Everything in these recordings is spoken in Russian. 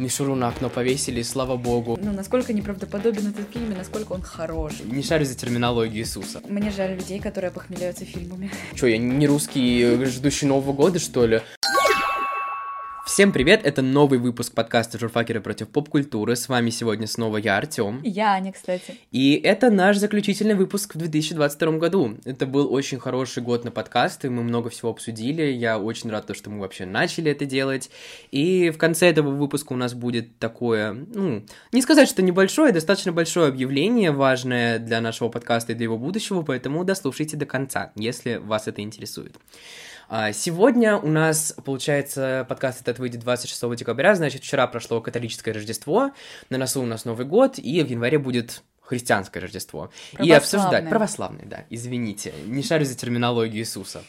Мишуру на окно повесили, слава богу. Ну, насколько неправдоподобен этот фильм и насколько он хороший. Не шарю за терминологию Иисуса. Мне жаль людей, которые похмеляются фильмами. Чё, я не русский, ждущий Нового года, что ли? Всем привет, это новый выпуск подкаста «Журфакеры против поп-культуры». С вами сегодня снова я, Артем. Я Аня, кстати. И это наш заключительный выпуск в 2022 году. Это был очень хороший год на подкасты, мы много всего обсудили. Я очень рад, то, что мы вообще начали это делать. И в конце этого выпуска у нас будет такое, ну, не сказать, что небольшое, достаточно большое объявление, важное для нашего подкаста и для его будущего, поэтому дослушайте до конца, если вас это интересует. А, сегодня у нас, получается, подкаст этот выйдет 26 декабря, значит, вчера прошло католическое Рождество, на носу у нас Новый год, и в январе будет христианское Рождество. И обсуждать... Православное, да, извините, не шарю за терминологию Иисуса.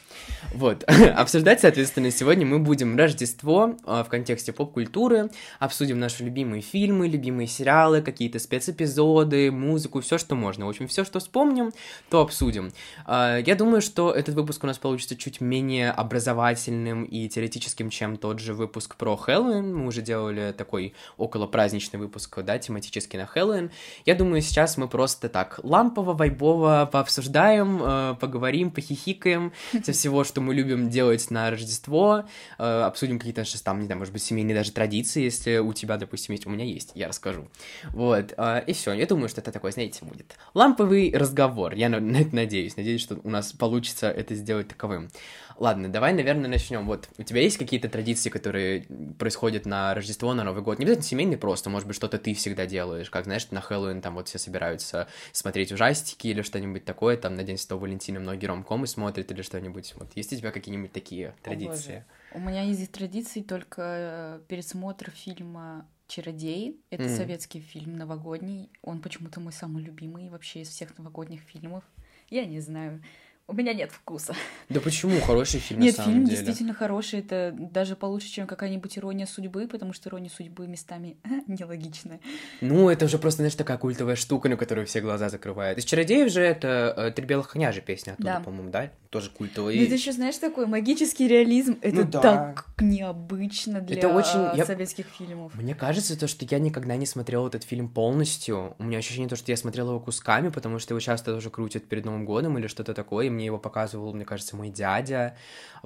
Вот, обсуждать, соответственно, сегодня мы будем Рождество э, в контексте поп-культуры, обсудим наши любимые фильмы, любимые сериалы, какие-то спецэпизоды, музыку, все, что можно. В общем, все, что вспомним, то обсудим. Э, я думаю, что этот выпуск у нас получится чуть менее образовательным и теоретическим, чем тот же выпуск про Хэллоуин. Мы уже делали такой около праздничный выпуск, да, тематический на Хэллоуин. Я думаю, сейчас сейчас мы просто так лампово, вайбово пообсуждаем, э, поговорим, похихикаем со всего, что мы любим делать на Рождество, э, обсудим какие-то наши там, не знаю, может быть, семейные даже традиции, если у тебя, допустим, есть, у меня есть, я расскажу. Вот, э, и все. Я думаю, что это такой, знаете, будет ламповый разговор. Я на, на это надеюсь. Надеюсь, что у нас получится это сделать таковым. Ладно, давай, наверное, начнем. Вот, у тебя есть какие-то традиции, которые происходят на Рождество, на Новый год? Не обязательно семейные просто, может быть, что-то ты всегда делаешь, как, знаешь, на Хэллоуин там вот все собираются смотреть ужастики или что-нибудь такое, там на День Святого Валентина многие ромкомы смотрят или что-нибудь. Вот, есть у тебя какие-нибудь такие традиции? О, у меня есть традиции только э, пересмотр фильма «Чародей». Это mm. советский фильм новогодний. Он почему-то мой самый любимый вообще из всех новогодних фильмов. Я не знаю у меня нет вкуса. Да почему? Хороший фильм, Нет, на фильм деле. действительно хороший. Это даже получше, чем какая-нибудь ирония судьбы, потому что ирония судьбы местами нелогичная. Ну, это уже просто, знаешь, такая культовая штука, на которую все глаза закрывают. Из «Чародеев» же это э, «Три белых коня» же песня оттуда, да. по-моему, да? Тоже культовый. Ну, это еще, знаешь, такой магический реализм. Это ну, да. так необычно для это очень... советских я... фильмов. Мне кажется, то, что я никогда не смотрел этот фильм полностью. У меня ощущение то, что я смотрел его кусками, потому что его часто тоже крутят перед Новым годом или что-то такое, и мне его показывал, мне кажется, мой дядя,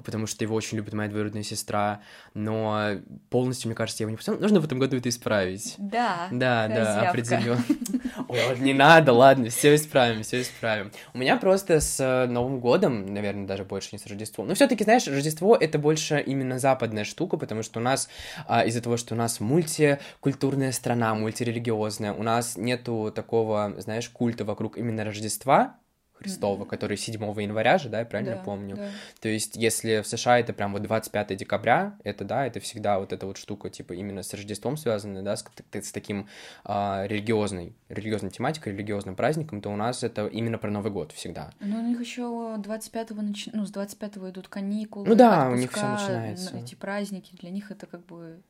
потому что его очень любит моя двоюродная сестра, но полностью, мне кажется, я его не посмотрел. Нужно в этом году это исправить. Да. Да, да, определенно. Ой, не надо, ладно, все исправим, все исправим. У меня просто с э, Новым годом, наверное, даже больше не с Рождеством. Но все-таки, знаешь, Рождество это больше именно западная штука, потому что у нас а, из-за того, что у нас мультикультурная страна, мультирелигиозная, у нас нету такого, знаешь, культа вокруг именно Рождества, Христова, mm-hmm. который 7 января же, да, я правильно да, помню? Да. То есть, если в США это прям вот 25 декабря, это, да, это всегда вот эта вот штука, типа, именно с Рождеством связанная, да, с, с таким а, религиозной, религиозной тематикой, религиозным праздником, то у нас это именно про Новый год всегда. Ну, у них еще 25-го, нач... ну, с 25-го идут каникулы, Ну да, у них все начинается. Эти праздники, для них это как бы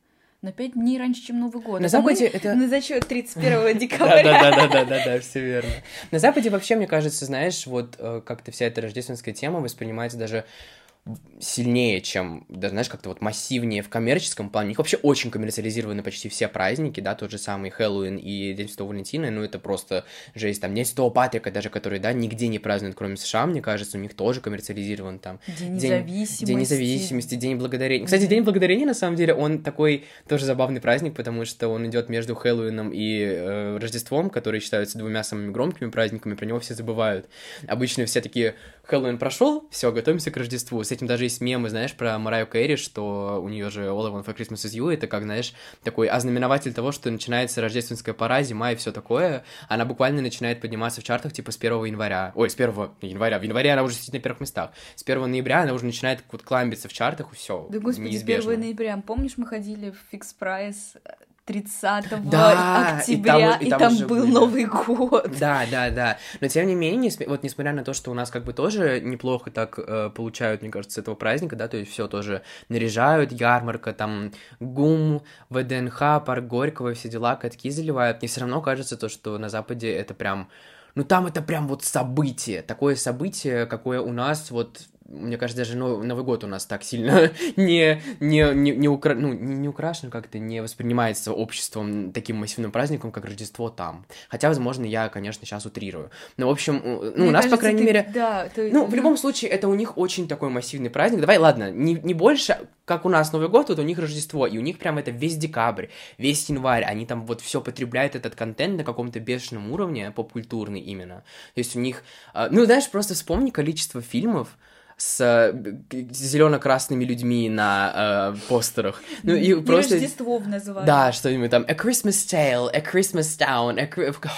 на пять дней раньше, чем Новый год. На Западе это... На зачет 31 декабря. Да-да-да-да-да, все верно. На Западе вообще, мне кажется, знаешь, вот э, как-то вся эта рождественская тема воспринимается даже сильнее, чем, да, знаешь, как-то вот массивнее в коммерческом плане. У них вообще очень коммерциализированы почти все праздники, да, тот же самый Хэллоуин и День Святого Валентина, ну, это просто жесть. Там День Святого Патрика даже, который, да, нигде не празднуют, кроме США, мне кажется, у них тоже коммерциализирован там. День, День независимости. День независимости, День Благодарения. Кстати, День Благодарения, на самом деле, он такой тоже забавный праздник, потому что он идет между Хэллоуином и э, Рождеством, которые считаются двумя самыми громкими праздниками, про него все забывают. Обычно все такие, Хэллоуин прошел, все, готовимся к Рождеству. С этим даже есть мемы, знаешь, про Мараю Кэрри, что у нее же All I Want for Christmas is You, это как, знаешь, такой ознаменователь того, что начинается рождественская пора, зима и все такое. Она буквально начинает подниматься в чартах типа с 1 января. Ой, с 1 января. В январе она уже сидит на первых местах. С 1 ноября она уже начинает вот кламбиться в чартах, и все. Да господи, неизбежно. с 1 ноября. Помнишь, мы ходили в фикс прайс 30 да, октября, и там, и там, и там был были. Новый год. Да, да, да. Но тем не менее, вот несмотря на то, что у нас как бы тоже неплохо так э, получают, мне кажется, этого праздника, да, то есть все тоже наряжают, ярмарка, там ГУМ, ВДНХ, парк Горького, все дела, катки заливают, мне все равно кажется то, что на Западе это прям ну там это прям вот событие, такое событие, какое у нас вот мне кажется, даже Новый год у нас так сильно не, не, не, не, укра... ну, не, не украшен как-то, не воспринимается обществом таким массивным праздником, как Рождество там. Хотя, возможно, я, конечно, сейчас утрирую. Но, в общем, ну, мне у нас, кажется, по крайней ты... мере... Да, ты... Ну, в любом случае, это у них очень такой массивный праздник. Давай, ладно, не, не больше, как у нас Новый год, вот у них Рождество, и у них прям это весь декабрь, весь январь, они там вот все потребляют этот контент на каком-то бешеном уровне, поп-культурный именно. То есть у них, а, ну, знаешь, просто вспомни количество фильмов, с э, зелено-красными людьми на э, постерах. Ну и просто... Рождество называют. Да, что-нибудь там A Christmas Tale, A Christmas Town, a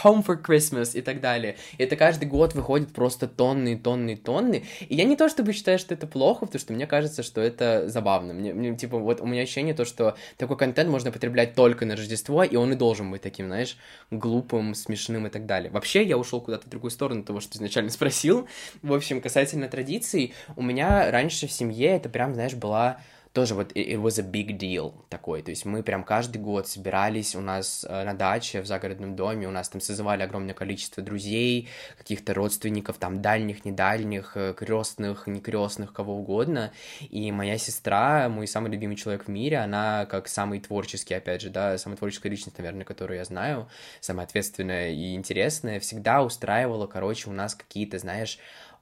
Home for Christmas и так далее. И это каждый год выходит просто тонны, тонны, тонны. И я не то чтобы считаю, что это плохо, потому что мне кажется, что это забавно. Мне, мне типа, вот у меня ощущение то, что такой контент можно потреблять только на Рождество, и он и должен быть таким, знаешь, глупым, смешным и так далее. Вообще, я ушел куда-то в другую сторону того, что изначально спросил. В общем, касательно традиций, у меня раньше в семье это прям, знаешь, была тоже вот it was a big deal такой, то есть мы прям каждый год собирались у нас э, на даче в загородном доме, у нас там созывали огромное количество друзей, каких-то родственников, там дальних, недальних, э, крестных, не крестных, кого угодно, и моя сестра, мой самый любимый человек в мире, она как самый творческий, опять же, да, самая творческая личность, наверное, которую я знаю, самая ответственная и интересная, всегда устраивала, короче, у нас какие-то, знаешь,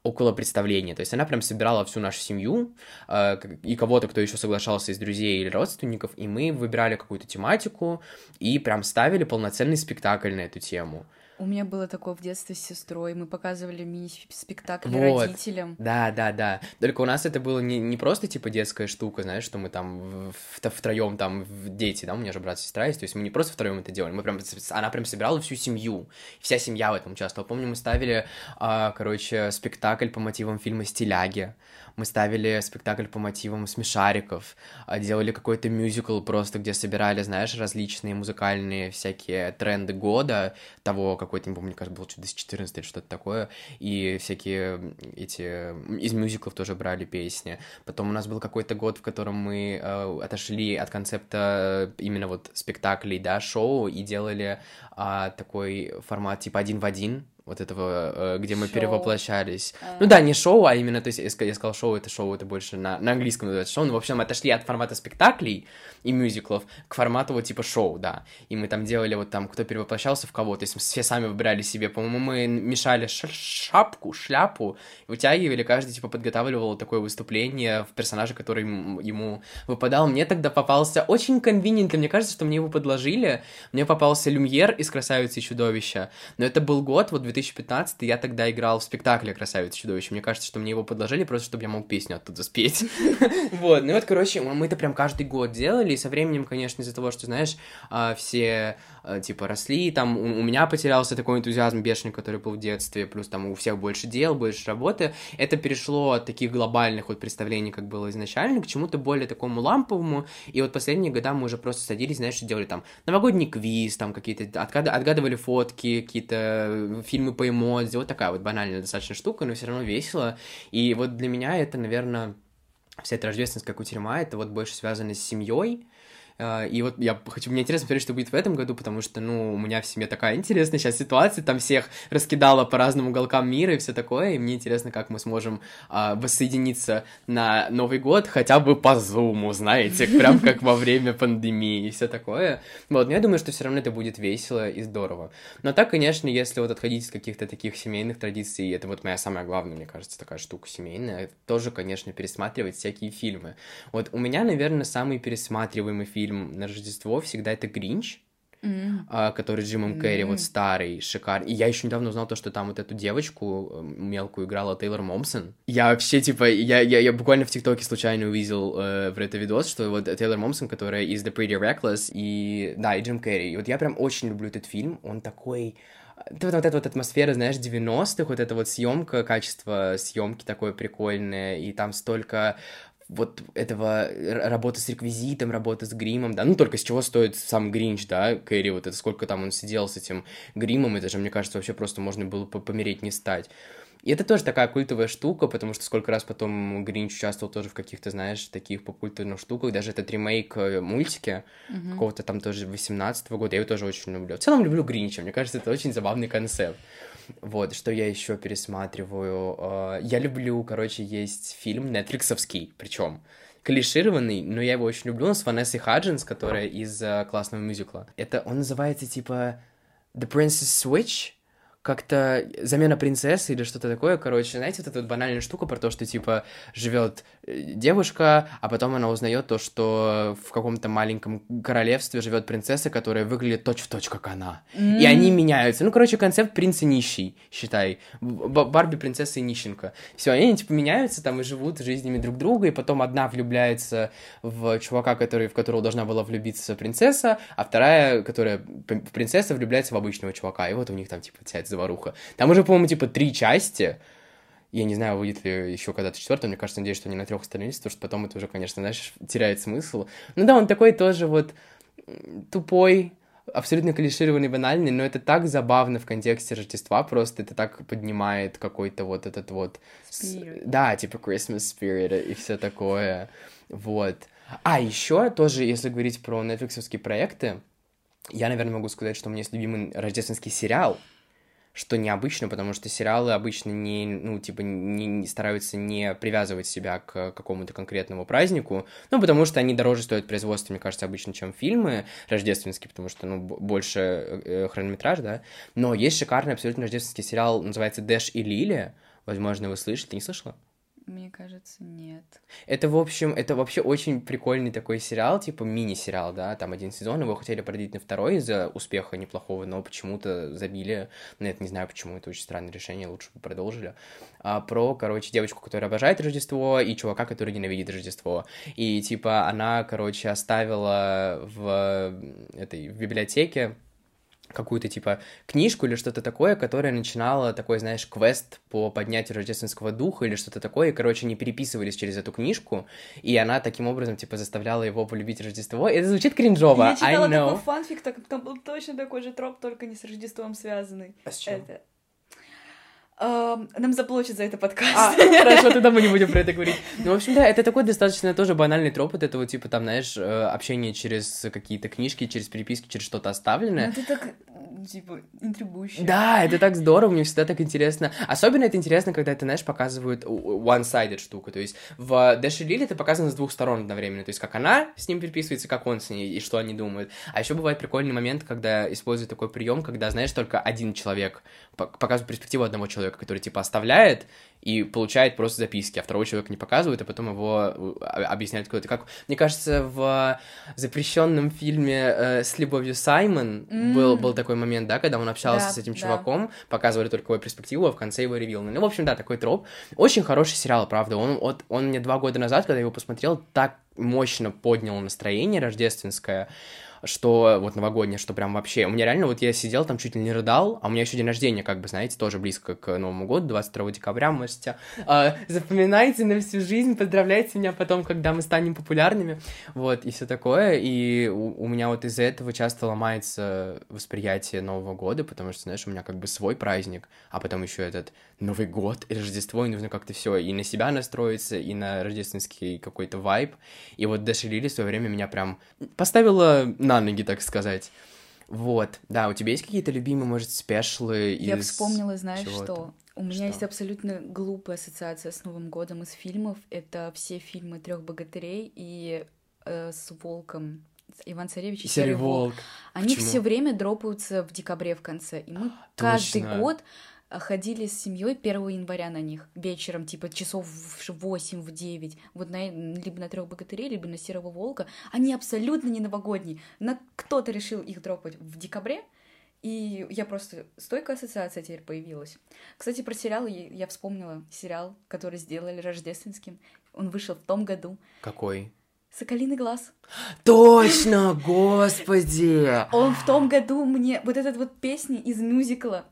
около представления. То есть она прям собирала всю нашу семью э, и кого-то, кто еще соглашался из друзей или родственников, и мы выбирали какую-то тематику и прям ставили полноценный спектакль на эту тему. У меня было такое в детстве с сестрой. Мы показывали мини-спектакли вот. родителям. Да, да, да. Только у нас это было не, не просто типа детская штука, знаешь, что мы там в, втроем там дети, да, у меня же брат и сестра есть, то есть мы не просто втроем это делали, мы прям она прям собирала всю семью, вся семья в этом участвовала. Помню, мы ставили, а, короче, спектакль по мотивам фильма "Стиляги" мы ставили спектакль по мотивам смешариков, а, делали какой-то мюзикл просто, где собирали, знаешь, различные музыкальные всякие тренды года, того какой-то, не помню, кажется, был 2014 или что-то такое, и всякие эти из мюзиклов тоже брали песни. Потом у нас был какой-то год, в котором мы э, отошли от концепта именно вот спектаклей, да, шоу, и делали э, такой формат типа один в один, вот этого, э, где мы шоу. перевоплощались. А. Ну да, не шоу, а именно, то есть я сказал шоу, это шоу, это больше на, на английском называется шоу, но, в общем, отошли от формата спектаклей и мюзиклов к формату вот типа шоу, да. И мы там делали вот там, кто перевоплощался в кого, то есть мы все сами выбирали себе, по-моему, мы мешали шапку, шляпу, вытягивали, каждый типа подготавливал такое выступление в персонаже, который ему выпадал. Мне тогда попался очень конвинентно, мне кажется, что мне его подложили, мне попался Люмьер из «Красавицы и чудовища», но это был год, вот 2015 я тогда играл в спектакле «Красавица чудовище». Мне кажется, что мне его подложили просто, чтобы я мог песню оттуда спеть. Вот, ну вот, короче, мы это прям каждый год делали, и со временем, конечно, из-за того, что, знаешь, а, все, типа, росли, там у меня потерялся такой энтузиазм бешеный, который был в детстве, плюс там у всех больше дел, больше работы, это перешло от таких глобальных вот представлений, как было изначально, к чему-то более такому ламповому, и вот последние года мы уже просто садились, знаешь, делали там новогодний квиз, там какие-то, отгадывали фотки, какие-то фильмы фильмы по эмодзи, вот такая вот банальная достаточно штука, но все равно весело. И вот для меня это, наверное, вся эта рождественская кутерьма, это вот больше связано с семьей, и вот я хочу, мне интересно посмотреть, что будет в этом году, потому что, ну, у меня в семье такая интересная сейчас ситуация, там всех раскидала по разным уголкам мира и все такое, и мне интересно, как мы сможем а, воссоединиться на Новый год хотя бы по зуму, знаете, прям как во время пандемии и все такое. Вот, но я думаю, что все равно это будет весело и здорово. Но так, конечно, если вот отходить от каких-то таких семейных традиций, это вот моя самая главная, мне кажется, такая штука семейная, тоже, конечно, пересматривать всякие фильмы. Вот у меня, наверное, самый пересматриваемый фильм фильм на Рождество всегда это Гринч. Мм. который с Джимом мм. Керри, вот старый, шикарный. И я еще недавно узнал то, что там вот эту девочку э, мелкую играла Тейлор Момсон. Я вообще, типа, я, я, я буквально в ТикТоке случайно увидел э, про это видос, что вот Тейлор Момсон, которая из The Pretty Reckless, и, да, и Джим Керри. И вот я прям очень люблю этот фильм, он такой вот, вот эта вот атмосфера, знаешь, 90-х, вот эта вот съемка, качество съемки такое прикольное, и там столько вот этого работы с реквизитом, работы с гримом, да, ну только с чего стоит сам Гринч, да, Кэрри, вот это сколько там он сидел с этим гримом, это же, мне кажется, вообще просто можно было помереть не стать. И это тоже такая культовая штука, потому что сколько раз потом Гринч участвовал тоже в каких-то, знаешь, таких популярных штуках. Даже этот ремейк э, мультики mm-hmm. какого-то там тоже 18 -го года, я его тоже очень люблю. В целом люблю Гринча, мне кажется, это очень забавный концепт. Вот, что я еще пересматриваю. Э, я люблю, короче, есть фильм нетфликсовский, причем клишированный, но я его очень люблю. Он с Ванессой Хаджинс, которая из uh, классного мюзикла. Это он называется типа The Princess Switch как-то замена принцессы или что-то такое, короче, знаете, вот эта вот банальная штука про то, что, типа, живет э, девушка, а потом она узнает то, что в каком-то маленьком королевстве живет принцесса, которая выглядит точь-в-точь, как она. Mm. И они меняются. Ну, короче, концепт принца нищий, считай. Барби принцесса и нищенка. Все, они, типа, меняются там и живут жизнями друг друга, и потом одна влюбляется в чувака, который, в которого должна была влюбиться принцесса, а вторая, которая принцесса, влюбляется в обычного чувака. И вот у них там, типа, вся заваруха. Там уже, по-моему, типа три части. Я не знаю, выйдет ли еще когда-то четвертая. Мне кажется, надеюсь, что они на трех остановились, потому что потом это уже, конечно, знаешь, теряет смысл. Ну да, он такой тоже вот тупой, абсолютно клишированный, банальный, но это так забавно в контексте Рождества, просто это так поднимает какой-то вот этот вот... Spirit. Да, типа Christmas spirit и все такое. Вот. А, еще тоже, если говорить про нетфликсовские проекты, я, наверное, могу сказать, что у меня есть любимый рождественский сериал — что необычно, потому что сериалы обычно не, ну, типа, не, не стараются не привязывать себя к какому-то конкретному празднику, ну, потому что они дороже стоят производства, мне кажется, обычно, чем фильмы рождественские, потому что, ну, больше э, хронометраж, да, но есть шикарный абсолютно рождественский сериал, называется «Дэш и Лили», возможно, вы слышите, ты не слышала? Мне кажется, нет. Это, в общем, это вообще очень прикольный такой сериал, типа мини-сериал, да, там один сезон, его хотели продлить на второй из-за успеха неплохого, но почему-то забили, на это не знаю почему, это очень странное решение, лучше бы продолжили, а, про, короче, девочку, которая обожает Рождество, и чувака, который ненавидит Рождество, и, типа, она, короче, оставила в этой в библиотеке какую-то, типа, книжку или что-то такое, которая начинала такой, знаешь, квест по поднятию рождественского духа или что-то такое, и, короче, не переписывались через эту книжку, и она таким образом, типа, заставляла его полюбить Рождество. Это звучит кринжово, Я читала I know. такой фанфик, так, там был точно такой же троп, только не с Рождеством связанный. А с чем? Это... Эм, нам заплатят за это подкаст. А, хорошо, тогда мы не будем про это говорить. Ну, в общем, да, это такой достаточно тоже банальный троп от этого, типа, там, знаешь, э, общение через какие-то книжки, через переписки, через что-то оставленное. Ну, ты так, типа, интригующий. Да, это так здорово, мне всегда так интересно. Особенно это интересно, когда это, знаешь, показывают one-sided штуку. То есть в Дэши Лили это показано с двух сторон одновременно. То есть как она с ним переписывается, как он с ней, и что они думают. А еще бывает прикольный момент, когда используют такой прием, когда, знаешь, только один человек показывает перспективу одного человека, который, типа, оставляет и получает просто записки, а второго человека не показывают, а потом его э, объясняют кто-то. Как, мне кажется, в запрещенном фильме э, с любовью Саймон mm. был, был такой момент, да, когда он общался Да, с этим да. чуваком, показывали только его перспективу, а в конце его ревил. Ну, в общем, да, такой троп. Очень хороший сериал, правда. Он, вот, он мне два года назад, когда я его посмотрел, так мощно поднял настроение рождественское что вот новогоднее, что прям вообще... У меня реально вот я сидел там чуть ли не рыдал, а у меня еще день рождения, как бы, знаете, тоже близко к Новому году, 22 декабря, можете... А, запоминайте на всю жизнь, поздравляйте меня потом, когда мы станем популярными, вот, и все такое, и у, у меня вот из-за этого часто ломается восприятие Нового года, потому что, знаешь, у меня как бы свой праздник, а потом еще этот Новый год и Рождество, и нужно как-то все и на себя настроиться, и на рождественский какой-то вайб, и вот Даша Лили в свое время меня прям поставила на ноги, так сказать. Вот, да, у тебя есть какие-то любимые, может, спешлы из Я вспомнила, знаешь что? У меня Что? есть абсолютно глупая ассоциация с Новым годом из фильмов. Это все фильмы трех богатырей и э, с волком. Иван Царевич и Серый Серый волк. волк. Они Почему? все время дропаются в декабре в конце. И мы каждый Точно. год а, ходили с семьей 1 января на них вечером, типа часов в 8, в 9, вот на, либо на трех богатырей, либо на серого волка. Они абсолютно не новогодние. На кто-то решил их дропать в декабре, и я просто стойкая ассоциация теперь появилась. Кстати, про сериал я я вспомнила сериал, который сделали рождественским. Он вышел в том году. Какой? Соколиный глаз. Точно, господи! Он в том году мне вот этот вот песни из мюзикла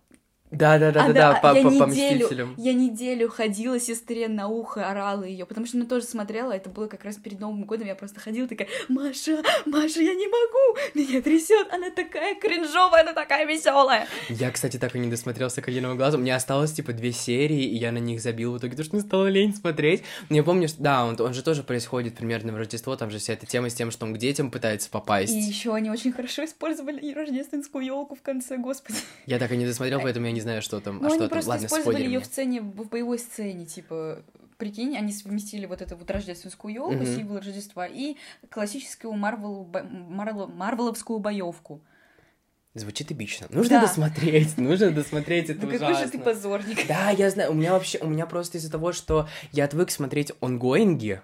Да, да, да, А, да, да, по, я по- по неделю, Мстителям. я неделю ходила сестре на ухо, орала ее, потому что она тоже смотрела, это было как раз перед Новым годом, я просто ходила такая, Маша, Маша, я не могу, меня трясет, она такая кринжовая, она такая веселая. Я, кстати, так и не досмотрел «Соколиного глаза». Мне осталось, типа, две серии, и я на них забил в итоге, потому что мне стало лень смотреть. Но я помню, что, да, он, он же тоже происходит примерно в Рождество, там же вся эта тема с тем, что он к детям пытается попасть. И еще они очень хорошо использовали рождественскую елку в конце, господи. Я так и не досмотрел, поэтому я не знаю, что там. Ну, а они что там? просто Ладно, использовали ее в сцене, в боевой сцене, типа, прикинь, они совместили вот эту вот рождественскую елку, Мгм. символ Рождества, и классическую Марвел, Марвел, марвеловскую боевку. Звучит эпично. Нужно Да. досмотреть, нужно досмотреть, это Да какой же ты ужасно. позорник. Да, я знаю, у меня вообще, у меня просто из-за того, что я отвык смотреть онгоинги,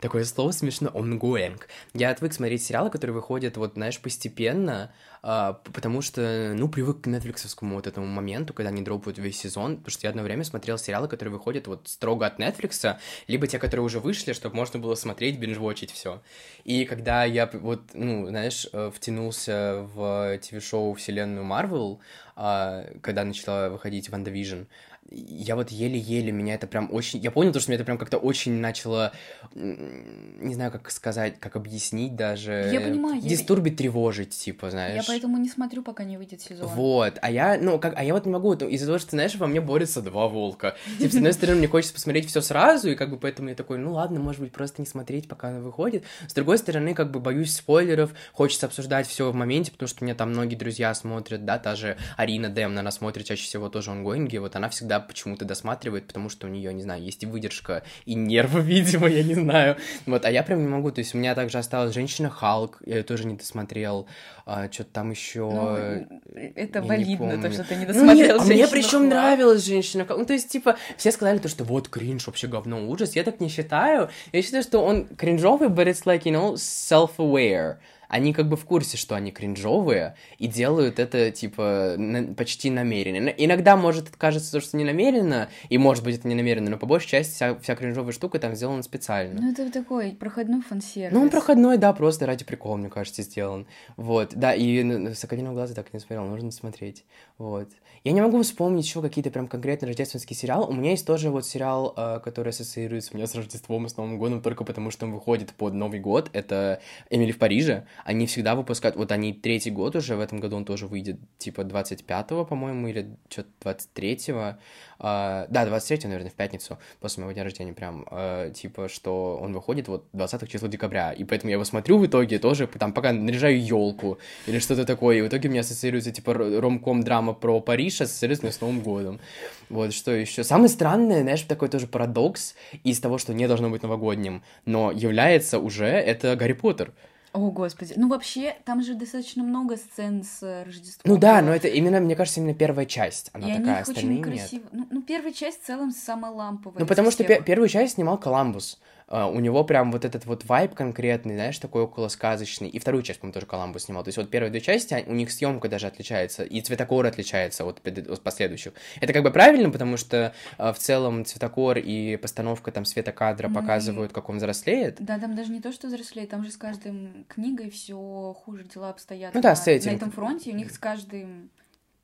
такое слово смешно, ongoing. Я отвык смотреть сериалы, которые выходят, вот, знаешь, постепенно, а, потому что, ну, привык к нетфликсовскому вот этому моменту, когда они дропают весь сезон, потому что я одно время смотрел сериалы, которые выходят вот строго от Нетфликса, либо те, которые уже вышли, чтобы можно было смотреть, binge-watch ить все. И когда я вот, ну, знаешь, э, втянулся в ТВ-шоу вселенную Марвел, а, когда начала выходить WandaVision, я вот еле-еле, меня это прям очень... Я понял то, что меня это прям как-то очень начало... Не знаю, как сказать, как объяснить даже. Я понимаю, я- Дистурбить, тревожить, типа, знаешь. Я поэтому не смотрю, пока не выйдет сезон. Вот, а я, ну, как, а я вот не могу, из-за того, что, знаешь, во мне борются два волка. Типа, с одной стороны, мне хочется посмотреть все сразу, и как бы поэтому я такой, ну ладно, может быть, просто не смотреть, пока она выходит. С другой стороны, как бы боюсь спойлеров, хочется обсуждать все в моменте, потому что у меня там многие друзья смотрят, да, та же Арина Демна, она смотрит чаще всего тоже онгоинги, вот она всегда почему-то досматривает, потому что у нее, не знаю, есть и выдержка, и нервы, видимо, я не знаю. Вот, а я прям не могу, то есть у меня также осталась Женщина Халк, я ее тоже не досмотрел, что-то там еще... Ну, это я валидно, то, что ты не Ну, досмотрел нет, а мне «Женщину причем Халк». нравилась женщина. Ну, то есть, типа, все сказали то, что вот кринж, вообще говно, ужас. Я так не считаю. Я считаю, что он кринжовый, but it's like, you know, self-aware. Они как бы в курсе, что они кринжовые, и делают это, типа, на- почти намеренно. Ин- Иногда, может, кажется, то, что не намеренно, и, может быть, это не намеренно, но по большей части вся, вся кринжовая штука там сделана специально. Ну, это такой проходной фан-сервис. Ну, он проходной, да, просто ради прикола, мне кажется, сделан. Вот, да, и н- «Соколиного глаза» так не смотрел, нужно смотреть. Вот. Я не могу вспомнить еще какие-то прям конкретные рождественские сериалы. У меня есть тоже вот сериал, э, который ассоциируется у меня с Рождеством и с Новым годом только потому, что он выходит под Новый год. Это «Эмили в Париже». Они всегда выпускают... Вот они третий год уже, в этом году он тоже выйдет, типа, 25-го, по-моему, или что-то 23-го. А, да, 23 наверное, в пятницу, после моего дня рождения, прям, э, типа, что он выходит вот 20 числа декабря, и поэтому я его смотрю в итоге тоже, там, пока наряжаю елку или что-то такое, и в итоге у меня ассоциируется, типа, ромком драма про Париж, ассоциируется мне с Новым годом. Вот, что еще? Самое странное, знаешь, такой тоже парадокс из того, что не должно быть новогодним, но является уже, это Гарри Поттер. О, господи. Ну, вообще, там же достаточно много сцен с э, Рождеством. Ну да, но это именно, мне кажется, именно первая часть, она и такая, они их остальные очень нет. красиво... Ну, ну, первая часть в целом самая ламповая. Ну, потому что всех. пе- первую часть снимал Коламбус. А, у него прям вот этот вот вайб конкретный, знаешь, такой около сказочный. И вторую часть, по-моему, тоже Коламбус снимал. То есть вот первые две части, а- у них съемка даже отличается, и цветокор отличается от, от последующих. Это как бы правильно, потому что а, в целом цветокор и постановка там света кадра Ну и- показывают, как он взрослеет. Да, там даже не то, что взрослеет, там же с каждым книгой все хуже дела обстоят. Ну да, на, сеттинг. на этом фронте, и у них с каждым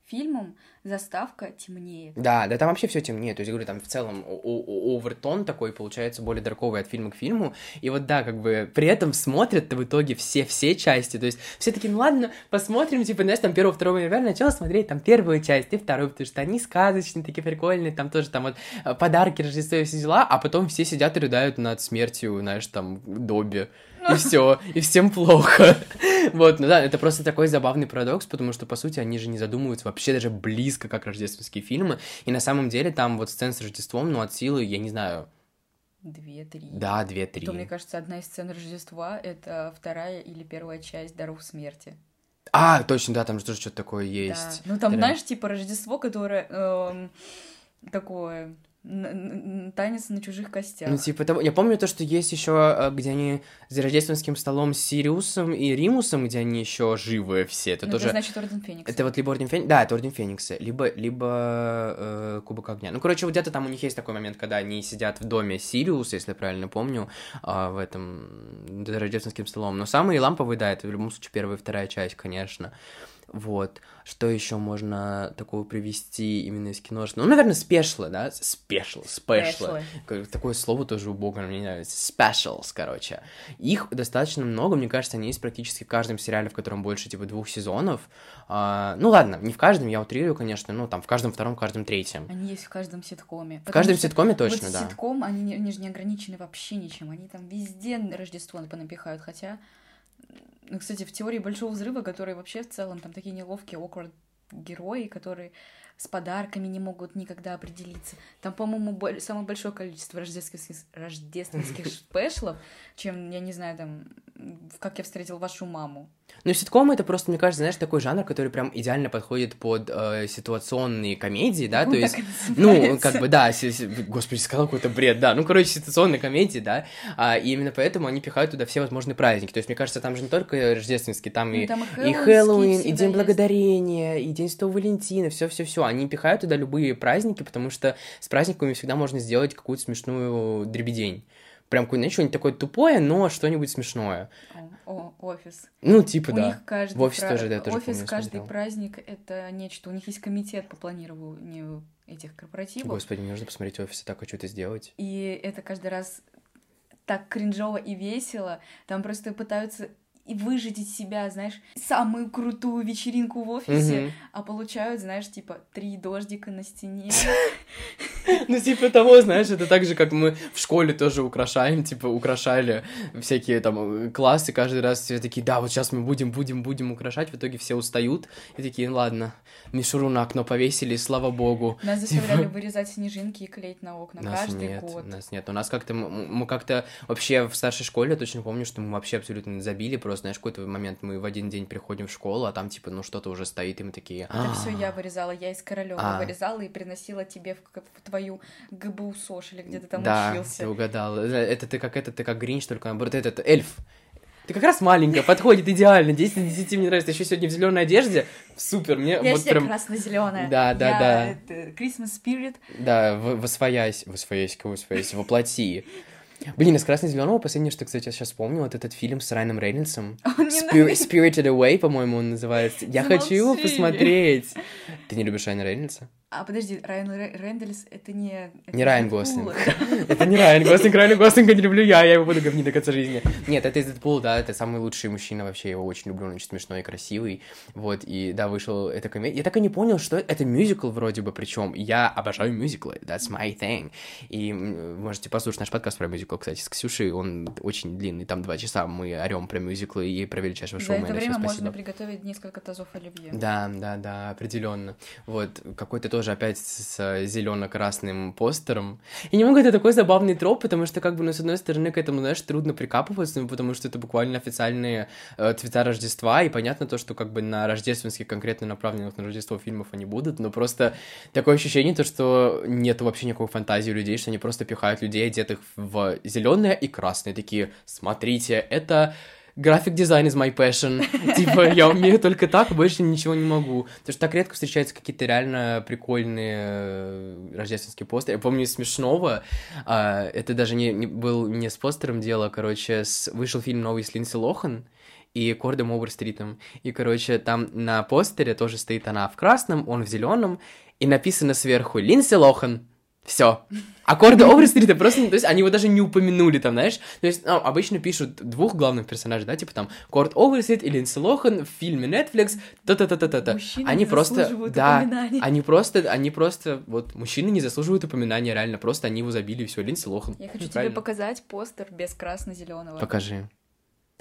фильмом заставка темнее. Да, да, там вообще все темнее. То есть, говорю, там в целом овертон такой получается более дарковый от фильма к фильму. И вот да, как бы при этом смотрят в итоге все-все части. То есть все таки ну ладно, посмотрим, типа, знаешь, там первого, второго января начала смотреть там первую часть и вторую, потому что они сказочные, такие прикольные, там тоже там вот э, подарки, Рождество и все дела, а потом все сидят и рыдают над смертью, знаешь, там, Добби. И все, и всем плохо. Вот, ну да, это просто такой забавный парадокс, потому что, по сути, они же не задумываются вообще даже близко, как рождественские фильмы. И на самом деле там вот сцен с Рождеством, ну, от силы, я не знаю, Две-три. да, две-три. То, мне кажется, одна из сцен Рождества — это вторая или первая часть «Даров смерти». А, точно, да, там же тоже что-то такое есть. Да. Ну, там, Прям. знаешь, типа Рождество, которое эм, такое... Танец на чужих костях. Ну, типа того. Я помню то, что есть еще, где они за рождественским столом с Сириусом и Римусом, где они еще живы все. Это Ну, тоже. значит Орден Феникса. Это вот либо Орден Феникса, да, это Орден Феникса, либо, либо э, Кубок Огня. Ну, короче, вот где-то там у них есть такой момент, когда они сидят в доме Сириуса, если я правильно помню, а, в этом, за рождественским столом. Но самые ламповые, да, это в любом случае первая и вторая часть, конечно. Вот. Что еще можно такого привести именно из кино? Ну, наверное, спешлы, да? Спешл, спешлы. Такое слово тоже убого мне нравится. Specials, короче. Их достаточно много, мне кажется, они есть практически в каждом сериале, в котором больше, типа, двух сезонов. А, ну, ладно, не в каждом, я утрирую, конечно, ну, там, в каждом втором, в каждом третьем. Они есть в каждом ситкоме. В каждом ситкоме точно, вот да. ситком, они, они же не ограничены вообще ничем. Они там везде Рождество понапихают, хотя ну, кстати, в теории Большого Взрыва, который вообще в целом там такие неловкие, awkward герои, которые с подарками не могут никогда определиться. Там, по-моему, самое большое количество рождественских, рождественских спешлов, чем, я не знаю, там, как я встретил вашу маму. Ну, ситкомы это просто, мне кажется, знаешь, такой жанр, который прям идеально подходит под э, ситуационные комедии, да, ну, то есть, ну, как бы, да, си- си- господи, сказал какой-то бред, да, ну, короче, ситуационные комедии, да, а, и именно поэтому они пихают туда все возможные праздники, то есть, мне кажется, там же не только рождественские, там, ну, и, там и Хэллоуин, и День есть. Благодарения, и День Святого Валентина, все, все, все, они пихают туда любые праздники, потому что с праздниками всегда можно сделать какую-то смешную дребедень прям какое-нибудь что-нибудь такое тупое, но что-нибудь смешное. О, офис. Ну, типа, у да. Них каждый в офис пра... тоже, да, тоже Офис помню, каждый смотрел. праздник — это нечто. У них есть комитет по планированию этих корпоративов. Господи, мне нужно посмотреть офис, я так хочу это сделать. И это каждый раз так кринжово и весело. Там просто пытаются и выжить из себя, знаешь, самую крутую вечеринку в офисе, mm-hmm. а получают, знаешь, типа, три дождика на стене. Ну, типа того, знаешь, это так же, как мы в школе тоже украшаем, типа, украшали всякие там классы, каждый раз все такие, да, вот сейчас мы будем, будем, будем украшать, в итоге все устают, и такие, ну ладно, мишуру на окно повесили, слава богу. Нас заставляли вырезать снежинки и клеить на окна нас каждый нет, год. Нас нет, у нас как-то, мы как-то вообще в старшей школе, я точно помню, что мы вообще абсолютно забили, просто, знаешь, какой-то момент мы в один день приходим в школу, а там, типа, ну, что-то уже стоит, и мы такие... Это все я вырезала, я из Королева вырезала и приносила тебе в твою ГБУ СОШ или где ты там да, учился. ты угадал. Это ты как это, ты как Гринч, только наоборот, этот эльф. Ты как раз маленькая, подходит идеально. 10 на 10 мне нравится. Еще сегодня в зеленой одежде. Супер, мне Я вот прям... красно-зеленая. Да, да, Я да. Это Christmas Spirit. Да, восвоясь, восвоясь, кого восвоясь, воплоти. Блин, из красно-зеленого последнее, что, кстати, я сейчас вспомнил, вот этот фильм с Райаном Рейнольдсом. Spir- Spirited Away, по-моему, он называется. Я хочу его посмотреть. Ты не любишь Райана Рейнольдса? А, подожди, Райан Рэндальс, это не... Это не Райан Гослинг. Это не Райан Гослинг, Райан Гослинга не люблю я, я его буду говнить до конца жизни. Нет, это из Дэдпула, да, это самый лучший мужчина вообще, я его очень люблю, он очень смешной и красивый. Вот, и да, вышел эта комедия. Я так и не понял, что это мюзикл вроде бы, причем я обожаю мюзиклы, that's my thing. И можете послушать наш подкаст про мюзикл, кстати, с Ксюшей, он очень длинный, там два часа мы орем про мюзиклы и про величайшего шоумена. За это время можно приготовить несколько тазов оливье. Да, да, да, определенно. Вот, какой-то тоже опять с зелено-красным постером. И немного это такой забавный троп, потому что, как бы, ну, с одной стороны, к этому, знаешь, трудно прикапываться, ну, потому что это буквально официальные э, цвета Рождества, и понятно то, что, как бы, на рождественских, конкретно направленных на Рождество фильмов они будут, но просто такое ощущение, то, что нет вообще никакой фантазии у людей, что они просто пихают людей, одетых в зеленое и красное, такие, смотрите, это график дизайн is my passion. типа, я умею только так, больше ничего не могу. Потому что так редко встречаются какие-то реально прикольные э, рождественские постеры. Я помню смешного, а, это даже не, не был не с постером дело, короче, с, вышел фильм новый с Линдси Лохан, и Кордом Оверстритом. И, короче, там на постере тоже стоит она в красном, он в зеленом, и написано сверху Линдси Лохан. Все. Аккорды Оверстрита просто, то есть они его даже не упомянули там, знаешь. То есть ну, обычно пишут двух главных персонажей, да, типа там Корт Оверстрит и Линдси Лохан в фильме Netflix, та-та-та-та-та. Они просто, да, они просто, они просто, вот, мужчины не заслуживают упоминания, реально, просто они его забили, все, Линдси Лохан. Я хочу тебе показать постер без красно-зеленого. Покажи.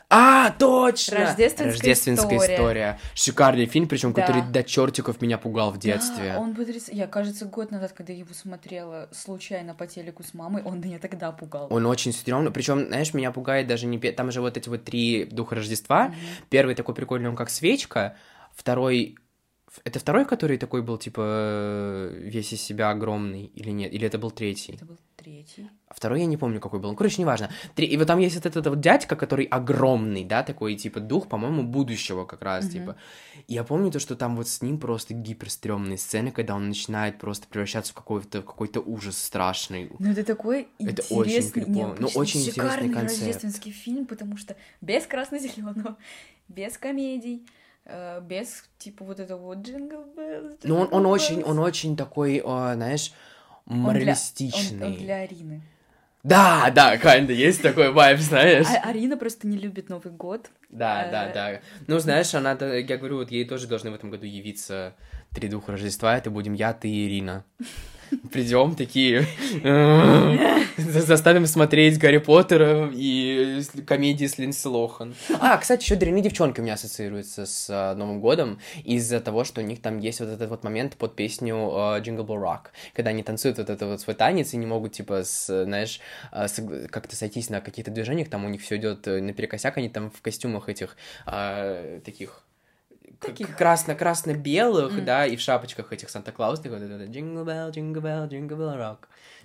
А, точно! Рождественская, Рождественская история. история. Шикарный фильм, причем Да. который до чертиков меня пугал в детстве. Да, он потряс... Я, кажется, год назад, когда его смотрела случайно по телеку с мамой, он меня тогда пугал. Он очень стрёмный. Причем, знаешь, меня пугает даже не... Там же вот эти вот три духа Рождества. Первый такой прикольный, он как свечка. Второй... Это второй, который такой был, типа, э, весь из себя огромный или нет? Или это был третий? Это был третий. А второй я не помню, какой был. Ну, короче, неважно. Три... И вот там есть вот этот вот дядька, который огромный, да, такой, типа, дух, по-моему, будущего как раз, Мгм. типа. И я помню то, что там вот с ним просто гиперстрёмные сцены, когда он начинает просто превращаться в какой-то какой-то ужас страшный. Ну, это такой Это очень интересный. Ну, необычный, очень интересный шикарный концепт. рождественский фильм, потому что без красно-зеленого, без комедий, без, типа, вот этого вот джингл Ну, он, он очень, он очень такой, о, знаешь, моралистичный. Он для, он, он для Арины. Да, да, kinda, есть такой вайб, знаешь. А, Арина просто не любит Новый год. Да, А, да, да. Ну, знаешь, она, я говорю, вот ей тоже должны в этом году явиться три духа Рождества, это будем я, ты и Ирина. Придем такие, заставим смотреть Гарри Поттера и комедии с Линдси Лохан. А, кстати, еще дрянные девчонки у меня ассоциируются с а, Новым годом из-за того, что у них там есть вот этот вот момент под песню Jingle Bell Rock, когда они танцуют вот этот вот свой танец и не могут, типа, знаешь, с- как-то сойтись на каких-то движениях, там у них все идет наперекосяк, они там в костюмах этих таких Таких. красно-красно-белых, М. да, и в шапочках этих Санта-Клаусных, вот это Jingle Bell, Jingle Bell, Jingle Bell Rock,